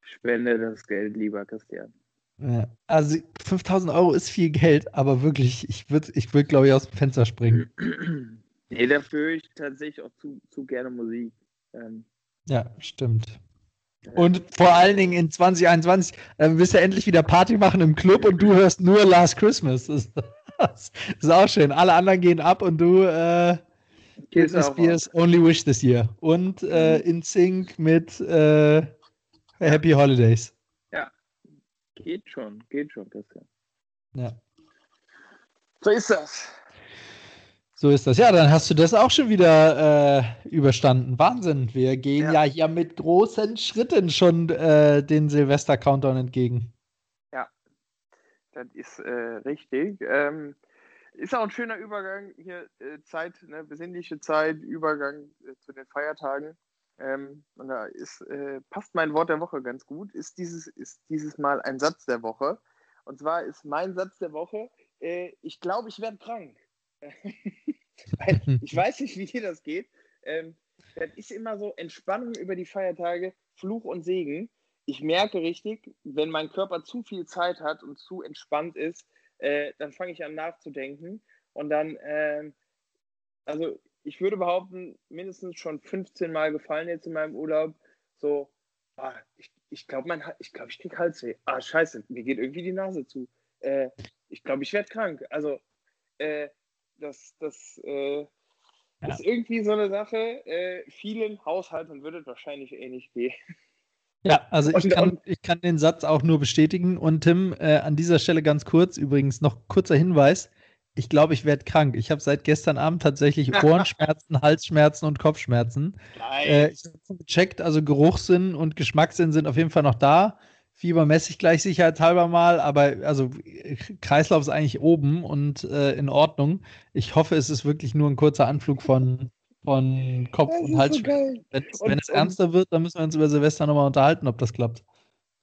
spende das Geld lieber, Christian. Ja, also 5000 Euro ist viel Geld, aber wirklich, ich würde, ich würd, glaube ich, aus dem Fenster springen. nee, dafür höre ich tatsächlich auch zu, zu gerne Musik. Ähm, ja, stimmt. Und vor allen Dingen in 2021 äh, willst du endlich wieder Party machen im Club und du hörst nur Last Christmas. Das, das ist auch schön. Alle anderen gehen ab und du äh, Britney Spears Only Wish This Year. Und äh, mhm. in Sync mit äh, Happy Holidays. Ja, geht schon, geht schon, Christian. Ja. So ist das. So ist das. Ja, dann hast du das auch schon wieder äh, überstanden. Wahnsinn. Wir gehen ja. ja, hier mit großen Schritten schon äh, den Silvester-Countdown entgegen. Ja, das ist äh, richtig. Ähm, ist auch ein schöner Übergang hier, äh, Zeit, ne, besinnliche Zeit, Übergang äh, zu den Feiertagen. Ähm, und da ist, äh, passt mein Wort der Woche ganz gut. Ist dieses, ist dieses Mal ein Satz der Woche. Und zwar ist mein Satz der Woche, äh, ich glaube, ich werde krank. ich weiß nicht, wie dir das geht. Ähm, das ist immer so Entspannung über die Feiertage, Fluch und Segen. Ich merke richtig, wenn mein Körper zu viel Zeit hat und zu entspannt ist, äh, dann fange ich an nachzudenken und dann, äh, also ich würde behaupten, mindestens schon 15 Mal gefallen jetzt in meinem Urlaub, so, ah, ich, ich glaube, ich, glaub, ich kriege Halsweh. Ah, scheiße, mir geht irgendwie die Nase zu. Äh, ich glaube, ich werde krank. Also, äh, das, das äh, ja. ist irgendwie so eine Sache. Äh, vielen Haushalten würde es wahrscheinlich ähnlich gehen. Ja, also ich kann, ich kann den Satz auch nur bestätigen. Und Tim, äh, an dieser Stelle ganz kurz, übrigens noch kurzer Hinweis. Ich glaube, ich werde krank. Ich habe seit gestern Abend tatsächlich Ohrenschmerzen, Halsschmerzen und Kopfschmerzen. Äh, ich habe gecheckt, also Geruchssinn und Geschmackssinn sind auf jeden Fall noch da. Fieber messe ich gleich sicherheitshalber mal, aber also Kreislauf ist eigentlich oben und äh, in Ordnung. Ich hoffe, es ist wirklich nur ein kurzer Anflug von von Kopf und Hals. So wenn, wenn es ernster wird, dann müssen wir uns über Silvester nochmal unterhalten, ob das klappt.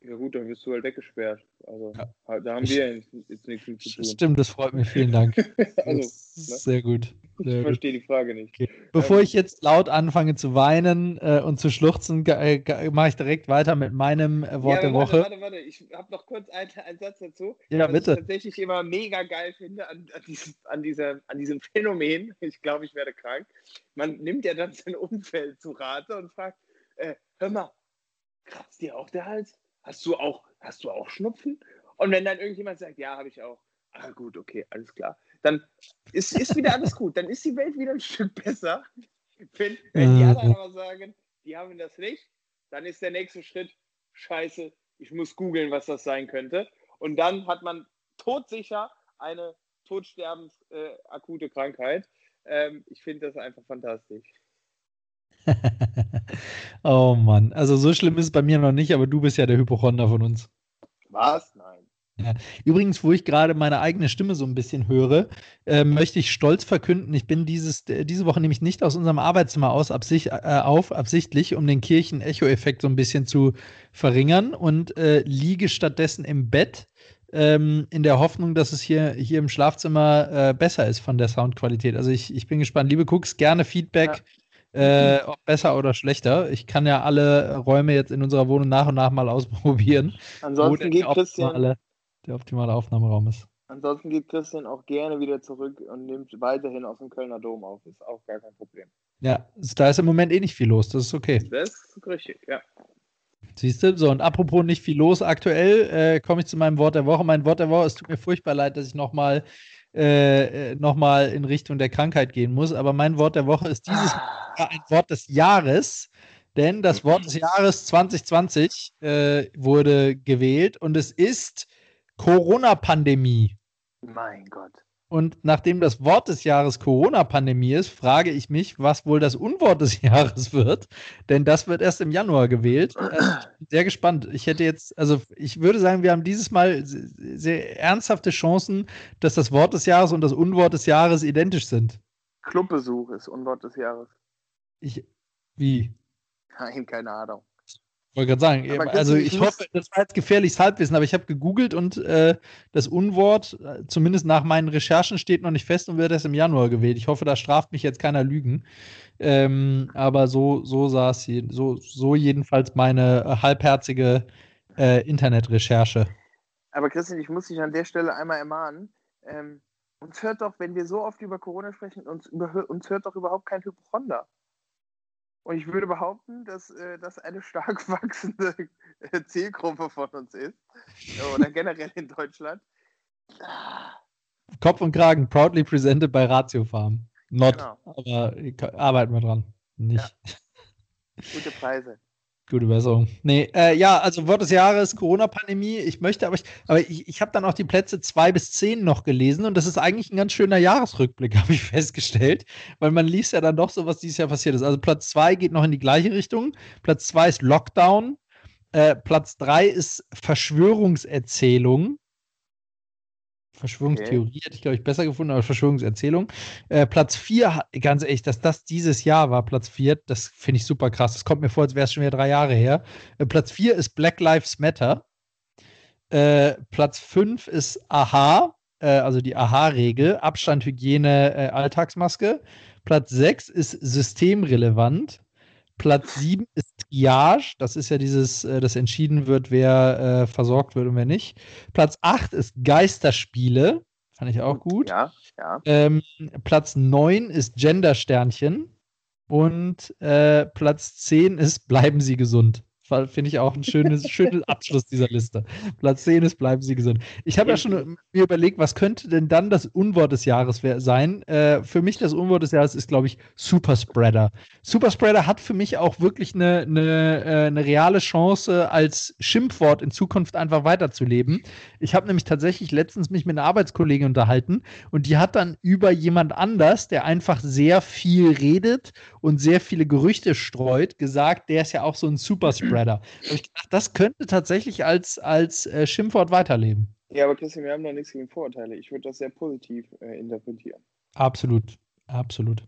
Ja gut, dann wirst du halt weggesperrt. Also ja. da haben wir jetzt nichts mit zu tun. Stimmt, das freut mich. Vielen Dank. also, ne? Sehr gut. Sehr ich verstehe die Frage nicht. Okay. Bevor ähm, ich jetzt laut anfange zu weinen äh, und zu schluchzen, äh, mache ich direkt weiter mit meinem äh, Wort ja, der warte, Woche. Warte, warte, ich habe noch kurz einen, einen, Satz dazu. Ja, bitte. ich tatsächlich immer mega geil finde an, an, diesem, an, dieser, an diesem Phänomen. Ich glaube, ich werde krank. Man nimmt ja dann sein Umfeld zu Rate und fragt: äh, Hör mal, kratzt dir auch der Hals? Hast du auch, hast du auch Schnupfen? Und wenn dann irgendjemand sagt: Ja, habe ich auch. Ah, gut, okay, alles klar dann ist, ist wieder alles gut. Dann ist die Welt wieder ein Stück besser. Wenn, wenn die anderen aber sagen, die haben das nicht, dann ist der nächste Schritt, scheiße, ich muss googeln, was das sein könnte. Und dann hat man todsicher eine todsterbensakute äh, Krankheit. Ähm, ich finde das einfach fantastisch. oh Mann, also so schlimm ist es bei mir noch nicht, aber du bist ja der Hypochonder von uns. Was? Nein. Ja. Übrigens, wo ich gerade meine eigene Stimme so ein bisschen höre, äh, möchte ich stolz verkünden, ich bin dieses, äh, diese Woche nämlich nicht aus unserem Arbeitszimmer aus absicht, äh, auf, absichtlich, um den Kirchen-Echo-Effekt so ein bisschen zu verringern und äh, liege stattdessen im Bett ähm, in der Hoffnung, dass es hier, hier im Schlafzimmer äh, besser ist von der Soundqualität. Also ich, ich bin gespannt. Liebe Cooks, gerne Feedback, ja. Äh, ob besser oder schlechter. Ich kann ja alle Räume jetzt in unserer Wohnung nach und nach mal ausprobieren. Ansonsten geht Christian. Optimale, der optimale Aufnahmeraum ist. Ansonsten geht Christian auch gerne wieder zurück und nimmt weiterhin aus dem Kölner Dom auf. Ist auch gar kein Problem. Ja, da ist im Moment eh nicht viel los. Das ist okay. Das ist richtig, ja. Siehst du? So, und apropos nicht viel los aktuell, äh, komme ich zu meinem Wort der Woche. Mein Wort der Woche, es tut mir furchtbar leid, dass ich nochmal äh, äh noch in Richtung der Krankheit gehen muss, aber mein Wort der Woche ist dieses ah. ein Wort des Jahres, denn das Wort des Jahres 2020 äh, wurde gewählt und es ist Corona-Pandemie. Mein Gott. Und nachdem das Wort des Jahres Corona-Pandemie ist, frage ich mich, was wohl das Unwort des Jahres wird. Denn das wird erst im Januar gewählt. Äh, sehr gespannt. Ich hätte jetzt, also ich würde sagen, wir haben dieses Mal sehr ernsthafte Chancen, dass das Wort des Jahres und das Unwort des Jahres identisch sind. Clubbesuch ist Unwort des Jahres. Ich, wie? Nein, keine Ahnung. Wollte gerade sagen, aber also ich hoffe, das war jetzt gefährliches Halbwissen, aber ich habe gegoogelt und äh, das Unwort, äh, zumindest nach meinen Recherchen, steht noch nicht fest und wird erst im Januar gewählt. Ich hoffe, da straft mich jetzt keiner Lügen. Ähm, aber so, so sah es, so, so jedenfalls meine äh, halbherzige äh, Internetrecherche. Aber Christian, ich muss dich an der Stelle einmal ermahnen. Ähm, uns hört doch, wenn wir so oft über Corona sprechen, uns, über, uns hört doch überhaupt kein Hypochonder. Und ich würde behaupten, dass äh, das eine stark wachsende äh, Zielgruppe von uns ist. Oder generell in Deutschland. Kopf und Kragen, proudly presented bei Ratio Farm. Not, genau. aber arbeiten wir dran. Nicht. Ja. Gute Preise. Gute Besserung. Nee, äh, ja, also Wort des Jahres, Corona-Pandemie. Ich möchte, aber ich, aber ich, ich habe dann auch die Plätze 2 bis 10 noch gelesen und das ist eigentlich ein ganz schöner Jahresrückblick, habe ich festgestellt, weil man liest ja dann doch so, was dieses Jahr passiert ist. Also Platz 2 geht noch in die gleiche Richtung. Platz 2 ist Lockdown. Äh, Platz 3 ist Verschwörungserzählung. Verschwörungstheorie okay. hätte ich, glaube ich, besser gefunden, aber Verschwörungserzählung. Äh, Platz 4, ganz ehrlich, dass das dieses Jahr war, Platz 4, das finde ich super krass. Das kommt mir vor, als wäre es schon wieder drei Jahre her. Äh, Platz 4 ist Black Lives Matter. Äh, Platz 5 ist Aha, äh, also die Aha-Regel, Abstand, Hygiene, äh, Alltagsmaske. Platz 6 ist systemrelevant. Platz 7 ist Triage. Das ist ja dieses, äh, dass entschieden wird, wer äh, versorgt wird und wer nicht. Platz 8 ist Geisterspiele. Fand ich auch gut. Ja, ja. Ähm, Platz 9 ist Gendersternchen. Und äh, Platz 10 ist Bleiben Sie gesund. Finde ich auch ein schönes, schönes Abschluss dieser Liste. Platz 10 ist, bleiben Sie gesund. Ich habe ja schon mir überlegt, was könnte denn dann das Unwort des Jahres sein? Äh, für mich das Unwort des Jahres ist, glaube ich, Superspreader. Superspreader hat für mich auch wirklich eine, eine, äh, eine reale Chance, als Schimpfwort in Zukunft einfach weiterzuleben. Ich habe nämlich tatsächlich letztens mich mit einer Arbeitskollegin unterhalten und die hat dann über jemand anders, der einfach sehr viel redet und sehr viele Gerüchte streut, gesagt, der ist ja auch so ein Superspreader. Da habe ich gedacht, das könnte tatsächlich als, als äh, Schimpfwort weiterleben. Ja, aber Christian, wir haben noch nichts gegen Vorurteile. Ich würde das sehr positiv äh, interpretieren. Absolut, absolut.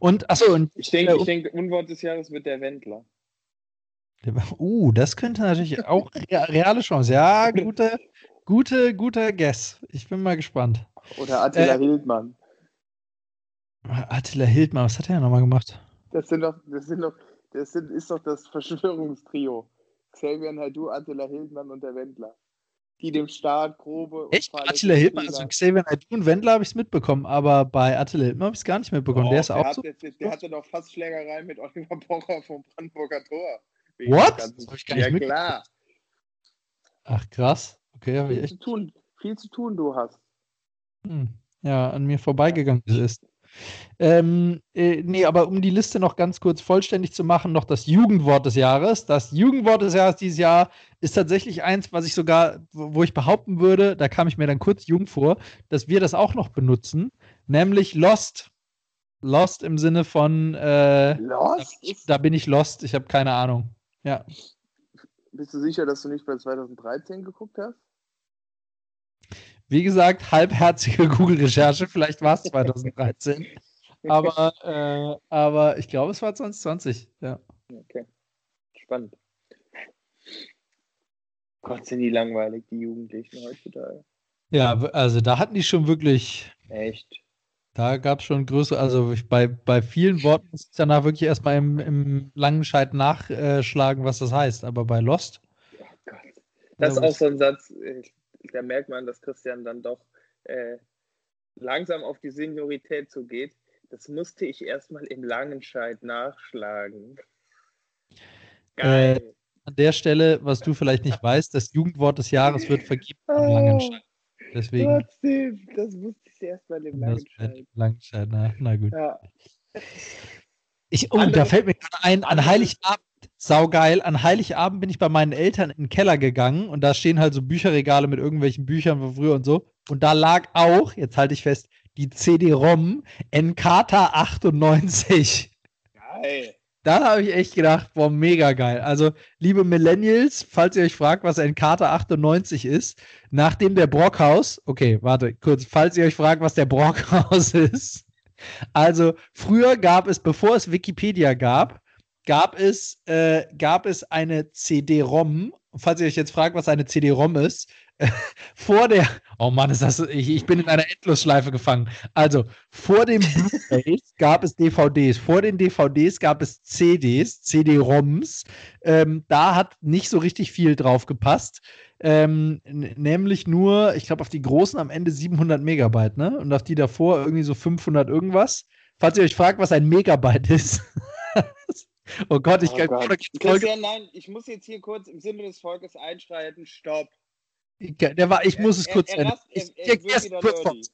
Und, achso, und. Ich denke, äh, ich denke, Unwort des Jahres wird der Wendler. Uh, das könnte natürlich auch reale Chance. Ja, gute, gute, guter Guess. Ich bin mal gespannt. Oder Attila äh, Hildmann. Attila Hildmann, was hat er nochmal gemacht? Das sind doch, das sind doch, das sind, ist doch das Verschwörungstrio. Xavier Naidoo, Attila Hildmann und der Wendler. Die dem Staat grobe. Echt? Attila Hildmann, also Xavier Naidoo und Wendler habe ich es mitbekommen, aber bei Attila Hildmann habe ich es gar nicht mitbekommen. Oh, der ist der auch hat, so. Der, der, hatte doch fast Schlägerei mit Oliver Pocher vom Brandenburger Tor. What? Das habe ich gar nicht ja, klar. Ach, krass. Okay, viel zu tun, viel zu tun du hast. Hm. Ja, an mir vorbeigegangen ist. Ähm, äh, nee, aber um die Liste noch ganz kurz vollständig zu machen, noch das Jugendwort des Jahres. Das Jugendwort des Jahres dieses Jahr ist tatsächlich eins, was ich sogar, wo ich behaupten würde, da kam ich mir dann kurz jung vor, dass wir das auch noch benutzen, nämlich Lost. Lost im Sinne von äh, Lost? Da, da bin ich lost, ich habe keine Ahnung. Ja. Bist du sicher, dass du nicht bei 2013 geguckt hast? Wie gesagt, halbherzige Google-Recherche, vielleicht war es 2013. aber, äh, aber ich glaube, es war 2020, ja. Okay. Spannend. Gott, sind die langweilig, die Jugendlichen heutzutage. Ja, also da hatten die schon wirklich. Echt? Da gab es schon größere, also ich, bei, bei vielen Worten muss ich danach wirklich erstmal im, im Langenscheid nachschlagen, was das heißt. Aber bei Lost. Oh Gott. Das ist auch so ein Satz, da merkt man, dass Christian dann doch äh, langsam auf die Seniorität zugeht. Das musste ich erstmal im Langenscheid nachschlagen. Geil. Äh, an der Stelle, was du vielleicht nicht weißt, das Jugendwort des Jahres wird vergeben am Langenscheid. Deswegen. Trotzdem, das wusste ich erst mal im Langenscheid. Langenscheid, na, na gut. Ja. Ich, oh, da fällt mir gerade ein, an Heiligabend, saugeil, an Heiligabend bin ich bei meinen Eltern in den Keller gegangen und da stehen halt so Bücherregale mit irgendwelchen Büchern von früher und so. Und da lag auch, jetzt halte ich fest, die CD-ROM Encarta 98. Geil. Da habe ich echt gedacht, boah, mega geil. Also, liebe Millennials, falls ihr euch fragt, was Kater 98 ist, nachdem der Brockhaus, okay, warte, kurz, falls ihr euch fragt, was der Brockhaus ist. Also, früher gab es, bevor es Wikipedia gab, gab es, äh, gab es eine CD-ROM. Falls ihr euch jetzt fragt, was eine CD-ROM ist, vor der, oh Mann, ist das, ich, ich bin in einer Endlosschleife gefangen. Also, vor den Blu-rays gab es DVDs, vor den DVDs gab es CDs, CD-ROMs. Ähm, da hat nicht so richtig viel drauf gepasst. Ähm, nämlich nur, ich glaube, auf die großen am Ende 700 Megabyte, ne? Und auf die davor irgendwie so 500 irgendwas. Falls ihr euch fragt, was ein Megabyte ist. Oh Gott, ich oh kann. Gott. Christian, nein, ich muss jetzt hier kurz im Sinne des Volkes einschreiten. Stopp. Der war, ich muss es kurz er, ich, ich, ich kurz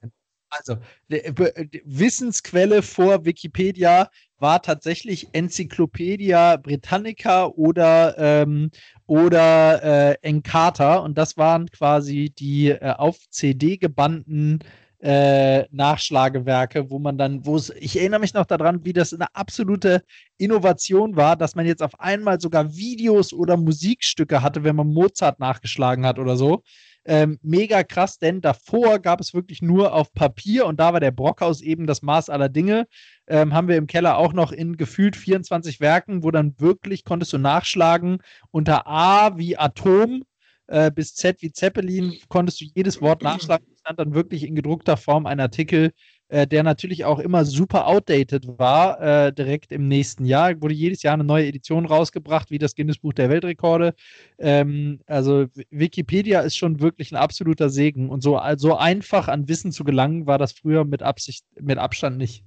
Also, die Wissensquelle vor Wikipedia war tatsächlich Enzyklopädia Britannica oder, ähm, oder äh, Encarta und das waren quasi die äh, auf CD gebannten äh, Nachschlagewerke, wo man dann, wo es, ich erinnere mich noch daran, wie das eine absolute Innovation war, dass man jetzt auf einmal sogar Videos oder Musikstücke hatte, wenn man Mozart nachgeschlagen hat oder so. Ähm, mega krass, denn davor gab es wirklich nur auf Papier und da war der Brockhaus eben das Maß aller Dinge. Ähm, haben wir im Keller auch noch in gefühlt 24 Werken, wo dann wirklich konntest du nachschlagen unter A wie Atom äh, bis Z wie Zeppelin konntest du jedes Wort nachschlagen. stand dann wirklich in gedruckter Form ein Artikel, äh, der natürlich auch immer super outdated war, äh, direkt im nächsten Jahr. Wurde jedes Jahr eine neue Edition rausgebracht, wie das Guinness Buch der Weltrekorde. Ähm, also Wikipedia ist schon wirklich ein absoluter Segen. Und so, so einfach an Wissen zu gelangen, war das früher mit Absicht, mit Abstand nicht.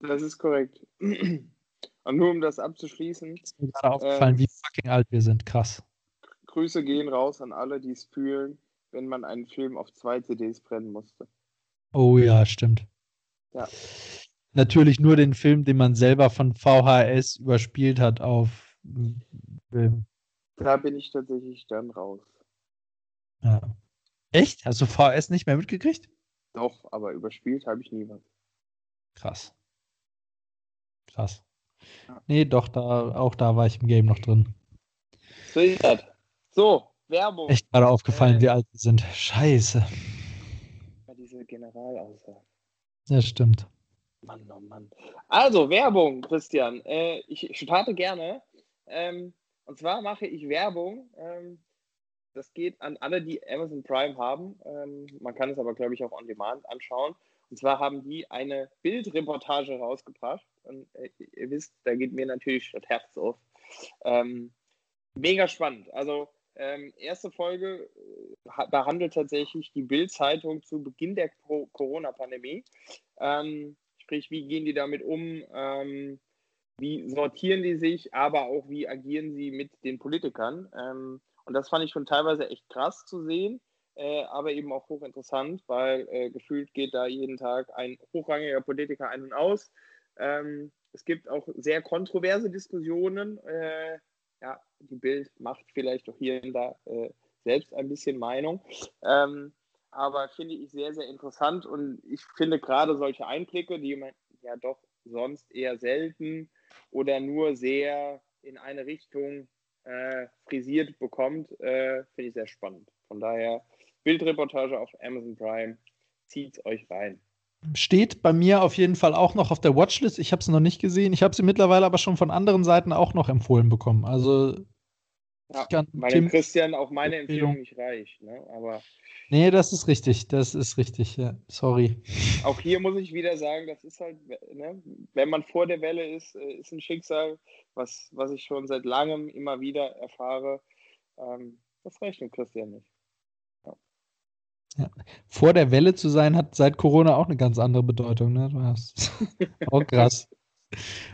Das ist korrekt. Und nur um das abzuschließen. Ist mir gerade aufgefallen, äh, wie fucking alt wir sind. Krass. Grüße gehen raus an alle, die es fühlen, wenn man einen Film auf zwei CDs brennen musste. Oh ja, stimmt. Ja. Natürlich nur den Film, den man selber von VHS überspielt hat auf Film. Da bin ich tatsächlich dann raus. Ja. Echt? Hast du VHS nicht mehr mitgekriegt? Doch, aber überspielt habe ich nie was. Krass. Krass. Ja. Nee, doch, da, auch da war ich im Game noch drin. So ist das. So, Werbung. Echt gerade aufgefallen, äh, wie alt wir sind. Scheiße. Diese Generalaussage. Ja, stimmt. Mann, oh Mann. Also, Werbung, Christian. Äh, ich starte gerne. Ähm, und zwar mache ich Werbung. Ähm, das geht an alle, die Amazon Prime haben. Ähm, man kann es aber, glaube ich, auch on demand anschauen. Und zwar haben die eine Bildreportage rausgebracht. Und äh, ihr wisst, da geht mir natürlich das Herz auf. Ähm, mega spannend. Also ähm, erste Folge äh, behandelt tatsächlich die Bild-Zeitung zu Beginn der Corona-Pandemie. Ähm, sprich, wie gehen die damit um? Ähm, wie sortieren die sich, aber auch wie agieren sie mit den Politikern? Ähm, und das fand ich schon teilweise echt krass zu sehen, äh, aber eben auch hochinteressant, weil äh, gefühlt geht da jeden Tag ein hochrangiger Politiker ein und aus. Ähm, es gibt auch sehr kontroverse Diskussionen. Äh, ja, die Bild macht vielleicht auch hier und da äh, selbst ein bisschen Meinung. Ähm, aber finde ich sehr, sehr interessant und ich finde gerade solche Einblicke, die man ja doch sonst eher selten oder nur sehr in eine Richtung äh, frisiert bekommt, äh, finde ich sehr spannend. Von daher Bildreportage auf Amazon Prime, zieht euch rein. Steht bei mir auf jeden Fall auch noch auf der Watchlist. Ich habe sie noch nicht gesehen. Ich habe sie mittlerweile aber schon von anderen Seiten auch noch empfohlen bekommen. Also Ja, kann weil Tim Christian auch meine Empfehlung nicht reicht. Ne? Aber nee, das ist richtig. Das ist richtig. Ja. Sorry. Auch hier muss ich wieder sagen, das ist halt, ne? wenn man vor der Welle ist, äh, ist ein Schicksal, was, was ich schon seit langem immer wieder erfahre. Ähm, das rechnet Christian nicht. Ja. Ja. Vor der Welle zu sein, hat seit Corona auch eine ganz andere Bedeutung. Ne? Du hast auch krass.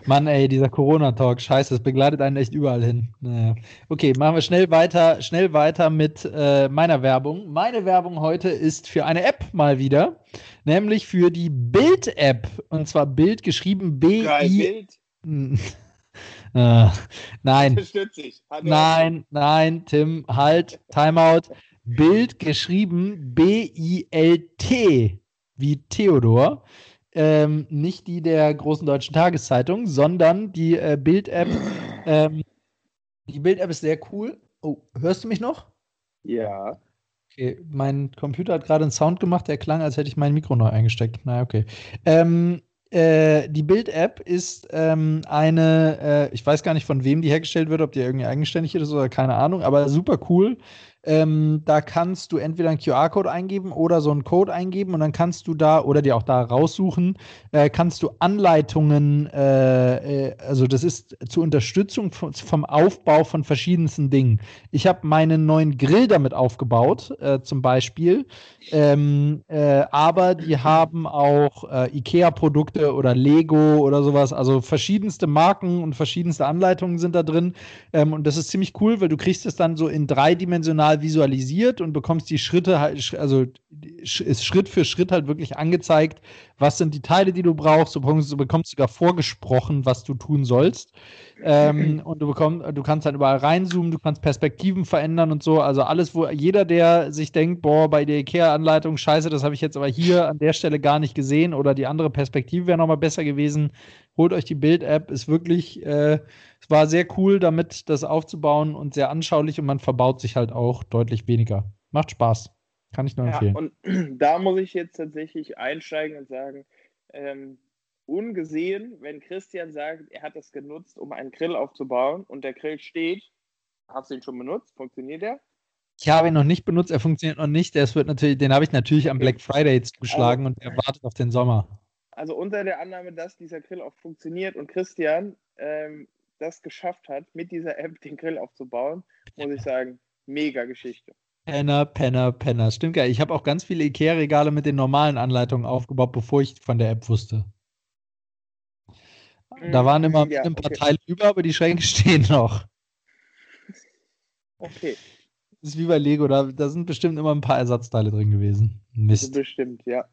Mann, ey, dieser Corona-Talk, scheiße, das begleitet einen echt überall hin. Naja. Okay, machen wir schnell weiter, schnell weiter mit äh, meiner Werbung. Meine Werbung heute ist für eine App mal wieder, nämlich für die Bild-App. Und zwar Bild geschrieben B-I. äh, nein. Nein, nein, Tim, halt, Timeout. Bild geschrieben B-I-L-T wie Theodor ähm, nicht die der großen deutschen Tageszeitung, sondern die äh, Bild-App. Ähm, die Bild-App ist sehr cool. Oh, hörst du mich noch? Ja. Okay, mein Computer hat gerade einen Sound gemacht, der klang, als hätte ich mein Mikro neu eingesteckt. Na, okay. Ähm, äh, die Bild-App ist ähm, eine, äh, ich weiß gar nicht, von wem die hergestellt wird, ob die irgendwie eigenständig ist oder keine Ahnung, aber super cool. Ähm, da kannst du entweder einen QR-Code eingeben oder so einen Code eingeben und dann kannst du da oder dir auch da raussuchen, äh, kannst du Anleitungen, äh, äh, also das ist zur Unterstützung vom, Aufbau von verschiedensten Dingen. Ich habe meinen neuen Grill damit aufgebaut, äh, zum Beispiel, ähm, äh, aber die haben auch äh, IKEA-Produkte oder Lego oder sowas, also verschiedenste Marken und verschiedenste Anleitungen sind da drin. Ähm, und das ist ziemlich cool, weil du kriegst es dann so in dreidimensional digital visualisiert und bekommst die Schritte halt, also ist Schritt für Schritt halt wirklich angezeigt, was sind die Teile, die du brauchst. Du bekommst, du bekommst sogar vorgesprochen, was du tun sollst. Ähm, und du bekommst, du kannst dann überall reinzoomen, du kannst Perspektiven verändern und so. Also alles, wo jeder, der sich denkt, boah, bei der IKEA-Anleitung, scheiße, das habe ich jetzt aber hier an der Stelle gar nicht gesehen oder die andere Perspektive wäre nochmal besser gewesen. Holt euch die Bild-App, ist wirklich, äh, es war sehr cool, damit das aufzubauen und sehr anschaulich und man verbaut sich halt auch deutlich weniger. Macht Spaß. Kann ich nur ja, empfehlen. Und da muss ich jetzt tatsächlich einsteigen und sagen, ähm, ungesehen, wenn Christian sagt, er hat das genutzt, um einen Grill aufzubauen und der Grill steht, hast du ihn schon benutzt? Funktioniert der? Ich habe ihn noch nicht benutzt, er funktioniert noch nicht. Das wird natürlich, den habe ich natürlich am Black Friday zugeschlagen also, und er wartet auf den Sommer. Also unter der Annahme, dass dieser Grill auch funktioniert und Christian ähm, das geschafft hat, mit dieser App den Grill aufzubauen, muss ich sagen, mega Geschichte. Penner, Penner, Penner. Stimmt gar. Ich habe auch ganz viele Ikea-Regale mit den normalen Anleitungen aufgebaut, bevor ich von der App wusste. Da waren immer ja, ein paar okay. Teile über, aber die Schränke stehen noch. Okay. Das ist wie bei Lego, da, da sind bestimmt immer ein paar Ersatzteile drin gewesen. Mist. Bestimmt, ja.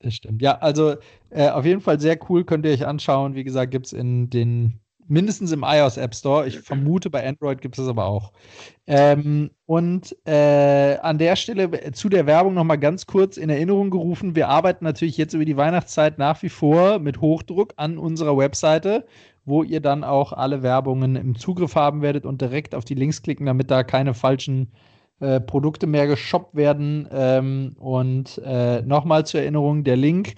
Das stimmt. Ja, also äh, auf jeden Fall sehr cool, könnt ihr euch anschauen. Wie gesagt, gibt es in den mindestens im iOS App Store. Ich vermute, bei Android gibt es aber auch. Ähm, und äh, an der Stelle zu der Werbung nochmal ganz kurz in Erinnerung gerufen. Wir arbeiten natürlich jetzt über die Weihnachtszeit nach wie vor mit Hochdruck an unserer Webseite, wo ihr dann auch alle Werbungen im Zugriff haben werdet und direkt auf die Links klicken, damit da keine falschen äh, Produkte mehr geshoppt werden. Ähm, und äh, nochmal zur Erinnerung, der Link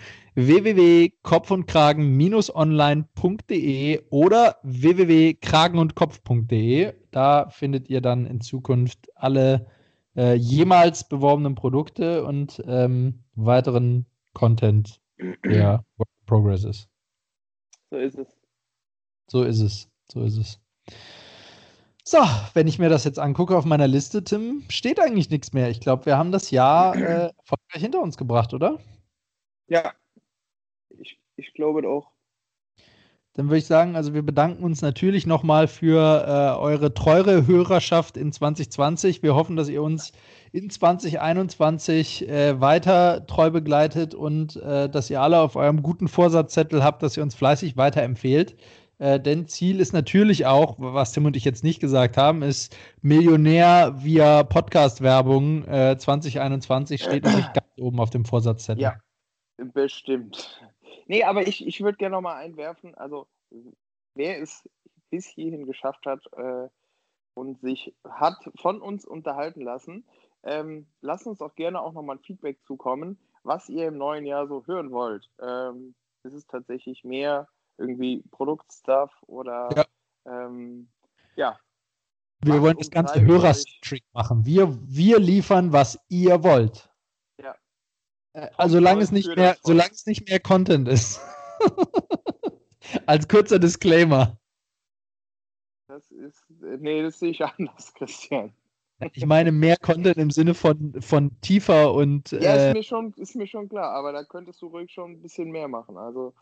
www.kopf und Kragen-online.de oder www.kragenundkopf.de. Da findet ihr dann in Zukunft alle äh, jemals beworbenen Produkte und ähm, weiteren Content, der Work in Progress ist. So ist es. So ist es. So ist es. So, wenn ich mir das jetzt angucke auf meiner Liste, Tim, steht eigentlich nichts mehr. Ich glaube, wir haben das Jahr äh, erfolgreich hinter uns gebracht, oder? Ja, ich, glaube auch. Dann würde ich sagen, also wir bedanken uns natürlich nochmal für äh, eure treue Hörerschaft in 2020. Wir hoffen, dass ihr uns in 2021 äh, weiter treu begleitet und äh, dass ihr alle auf eurem guten Vorsatzzettel habt, dass ihr uns fleißig weiterempfehlt. Äh, denn Ziel ist natürlich auch, was Tim und ich jetzt nicht gesagt haben, ist Millionär via Podcast-Werbung äh, 2021 steht natürlich ganz oben auf dem Vorsatzzettel. Ja, bestimmt. Nee, aber ich, ich würde gerne nochmal einwerfen, also wer es bis hierhin geschafft hat äh, und sich hat von uns unterhalten lassen, ähm, lasst uns auch gerne auch nochmal ein Feedback zukommen, was ihr im neuen Jahr so hören wollt. Ähm, ist es tatsächlich mehr irgendwie Produktstuff oder ja. Ähm, ja. Wir wollen das ganze Hörerstrick machen. Wir, wir liefern, was ihr wollt. Äh, Also solange es nicht mehr, solange es nicht mehr Content ist. Als kurzer Disclaimer. Das ist, nee, das sehe ich anders, Christian. Ich meine mehr Content im Sinne von, von tiefer und Ja, ist äh, mir, schon, ist mir schon klar, aber da könntest du ruhig schon ein bisschen mehr machen. Also,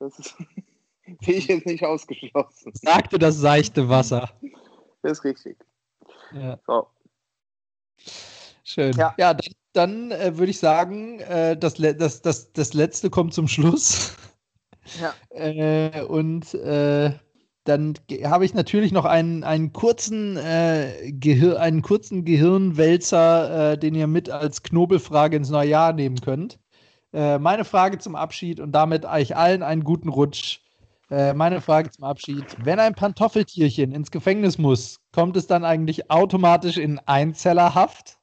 das ist, sehe ich jetzt nicht ausgeschlossen. sagte das seichte Wasser. Das ist richtig. Ja, So. schön. Ja. Ja, dann, dann äh, würde ich sagen, äh, das, das, das, das letzte kommt zum Schluss. Ja. Äh, und äh, dann habe ich natürlich noch einen, einen, kurzen, äh, Gehir einen kurzen Gehirnwälzer, äh, den ihr mit als Knobelfrage ins neue Jahr nehmen könnt. Meine Frage zum Abschied und damit euch allen einen guten Rutsch. Meine Frage zum Abschied. Wenn ein Pantoffeltierchen ins Gefängnis muss, kommt es dann eigentlich automatisch in Einzellerhaft?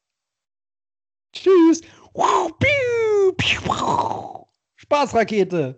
Tschüss. Spaßrakete.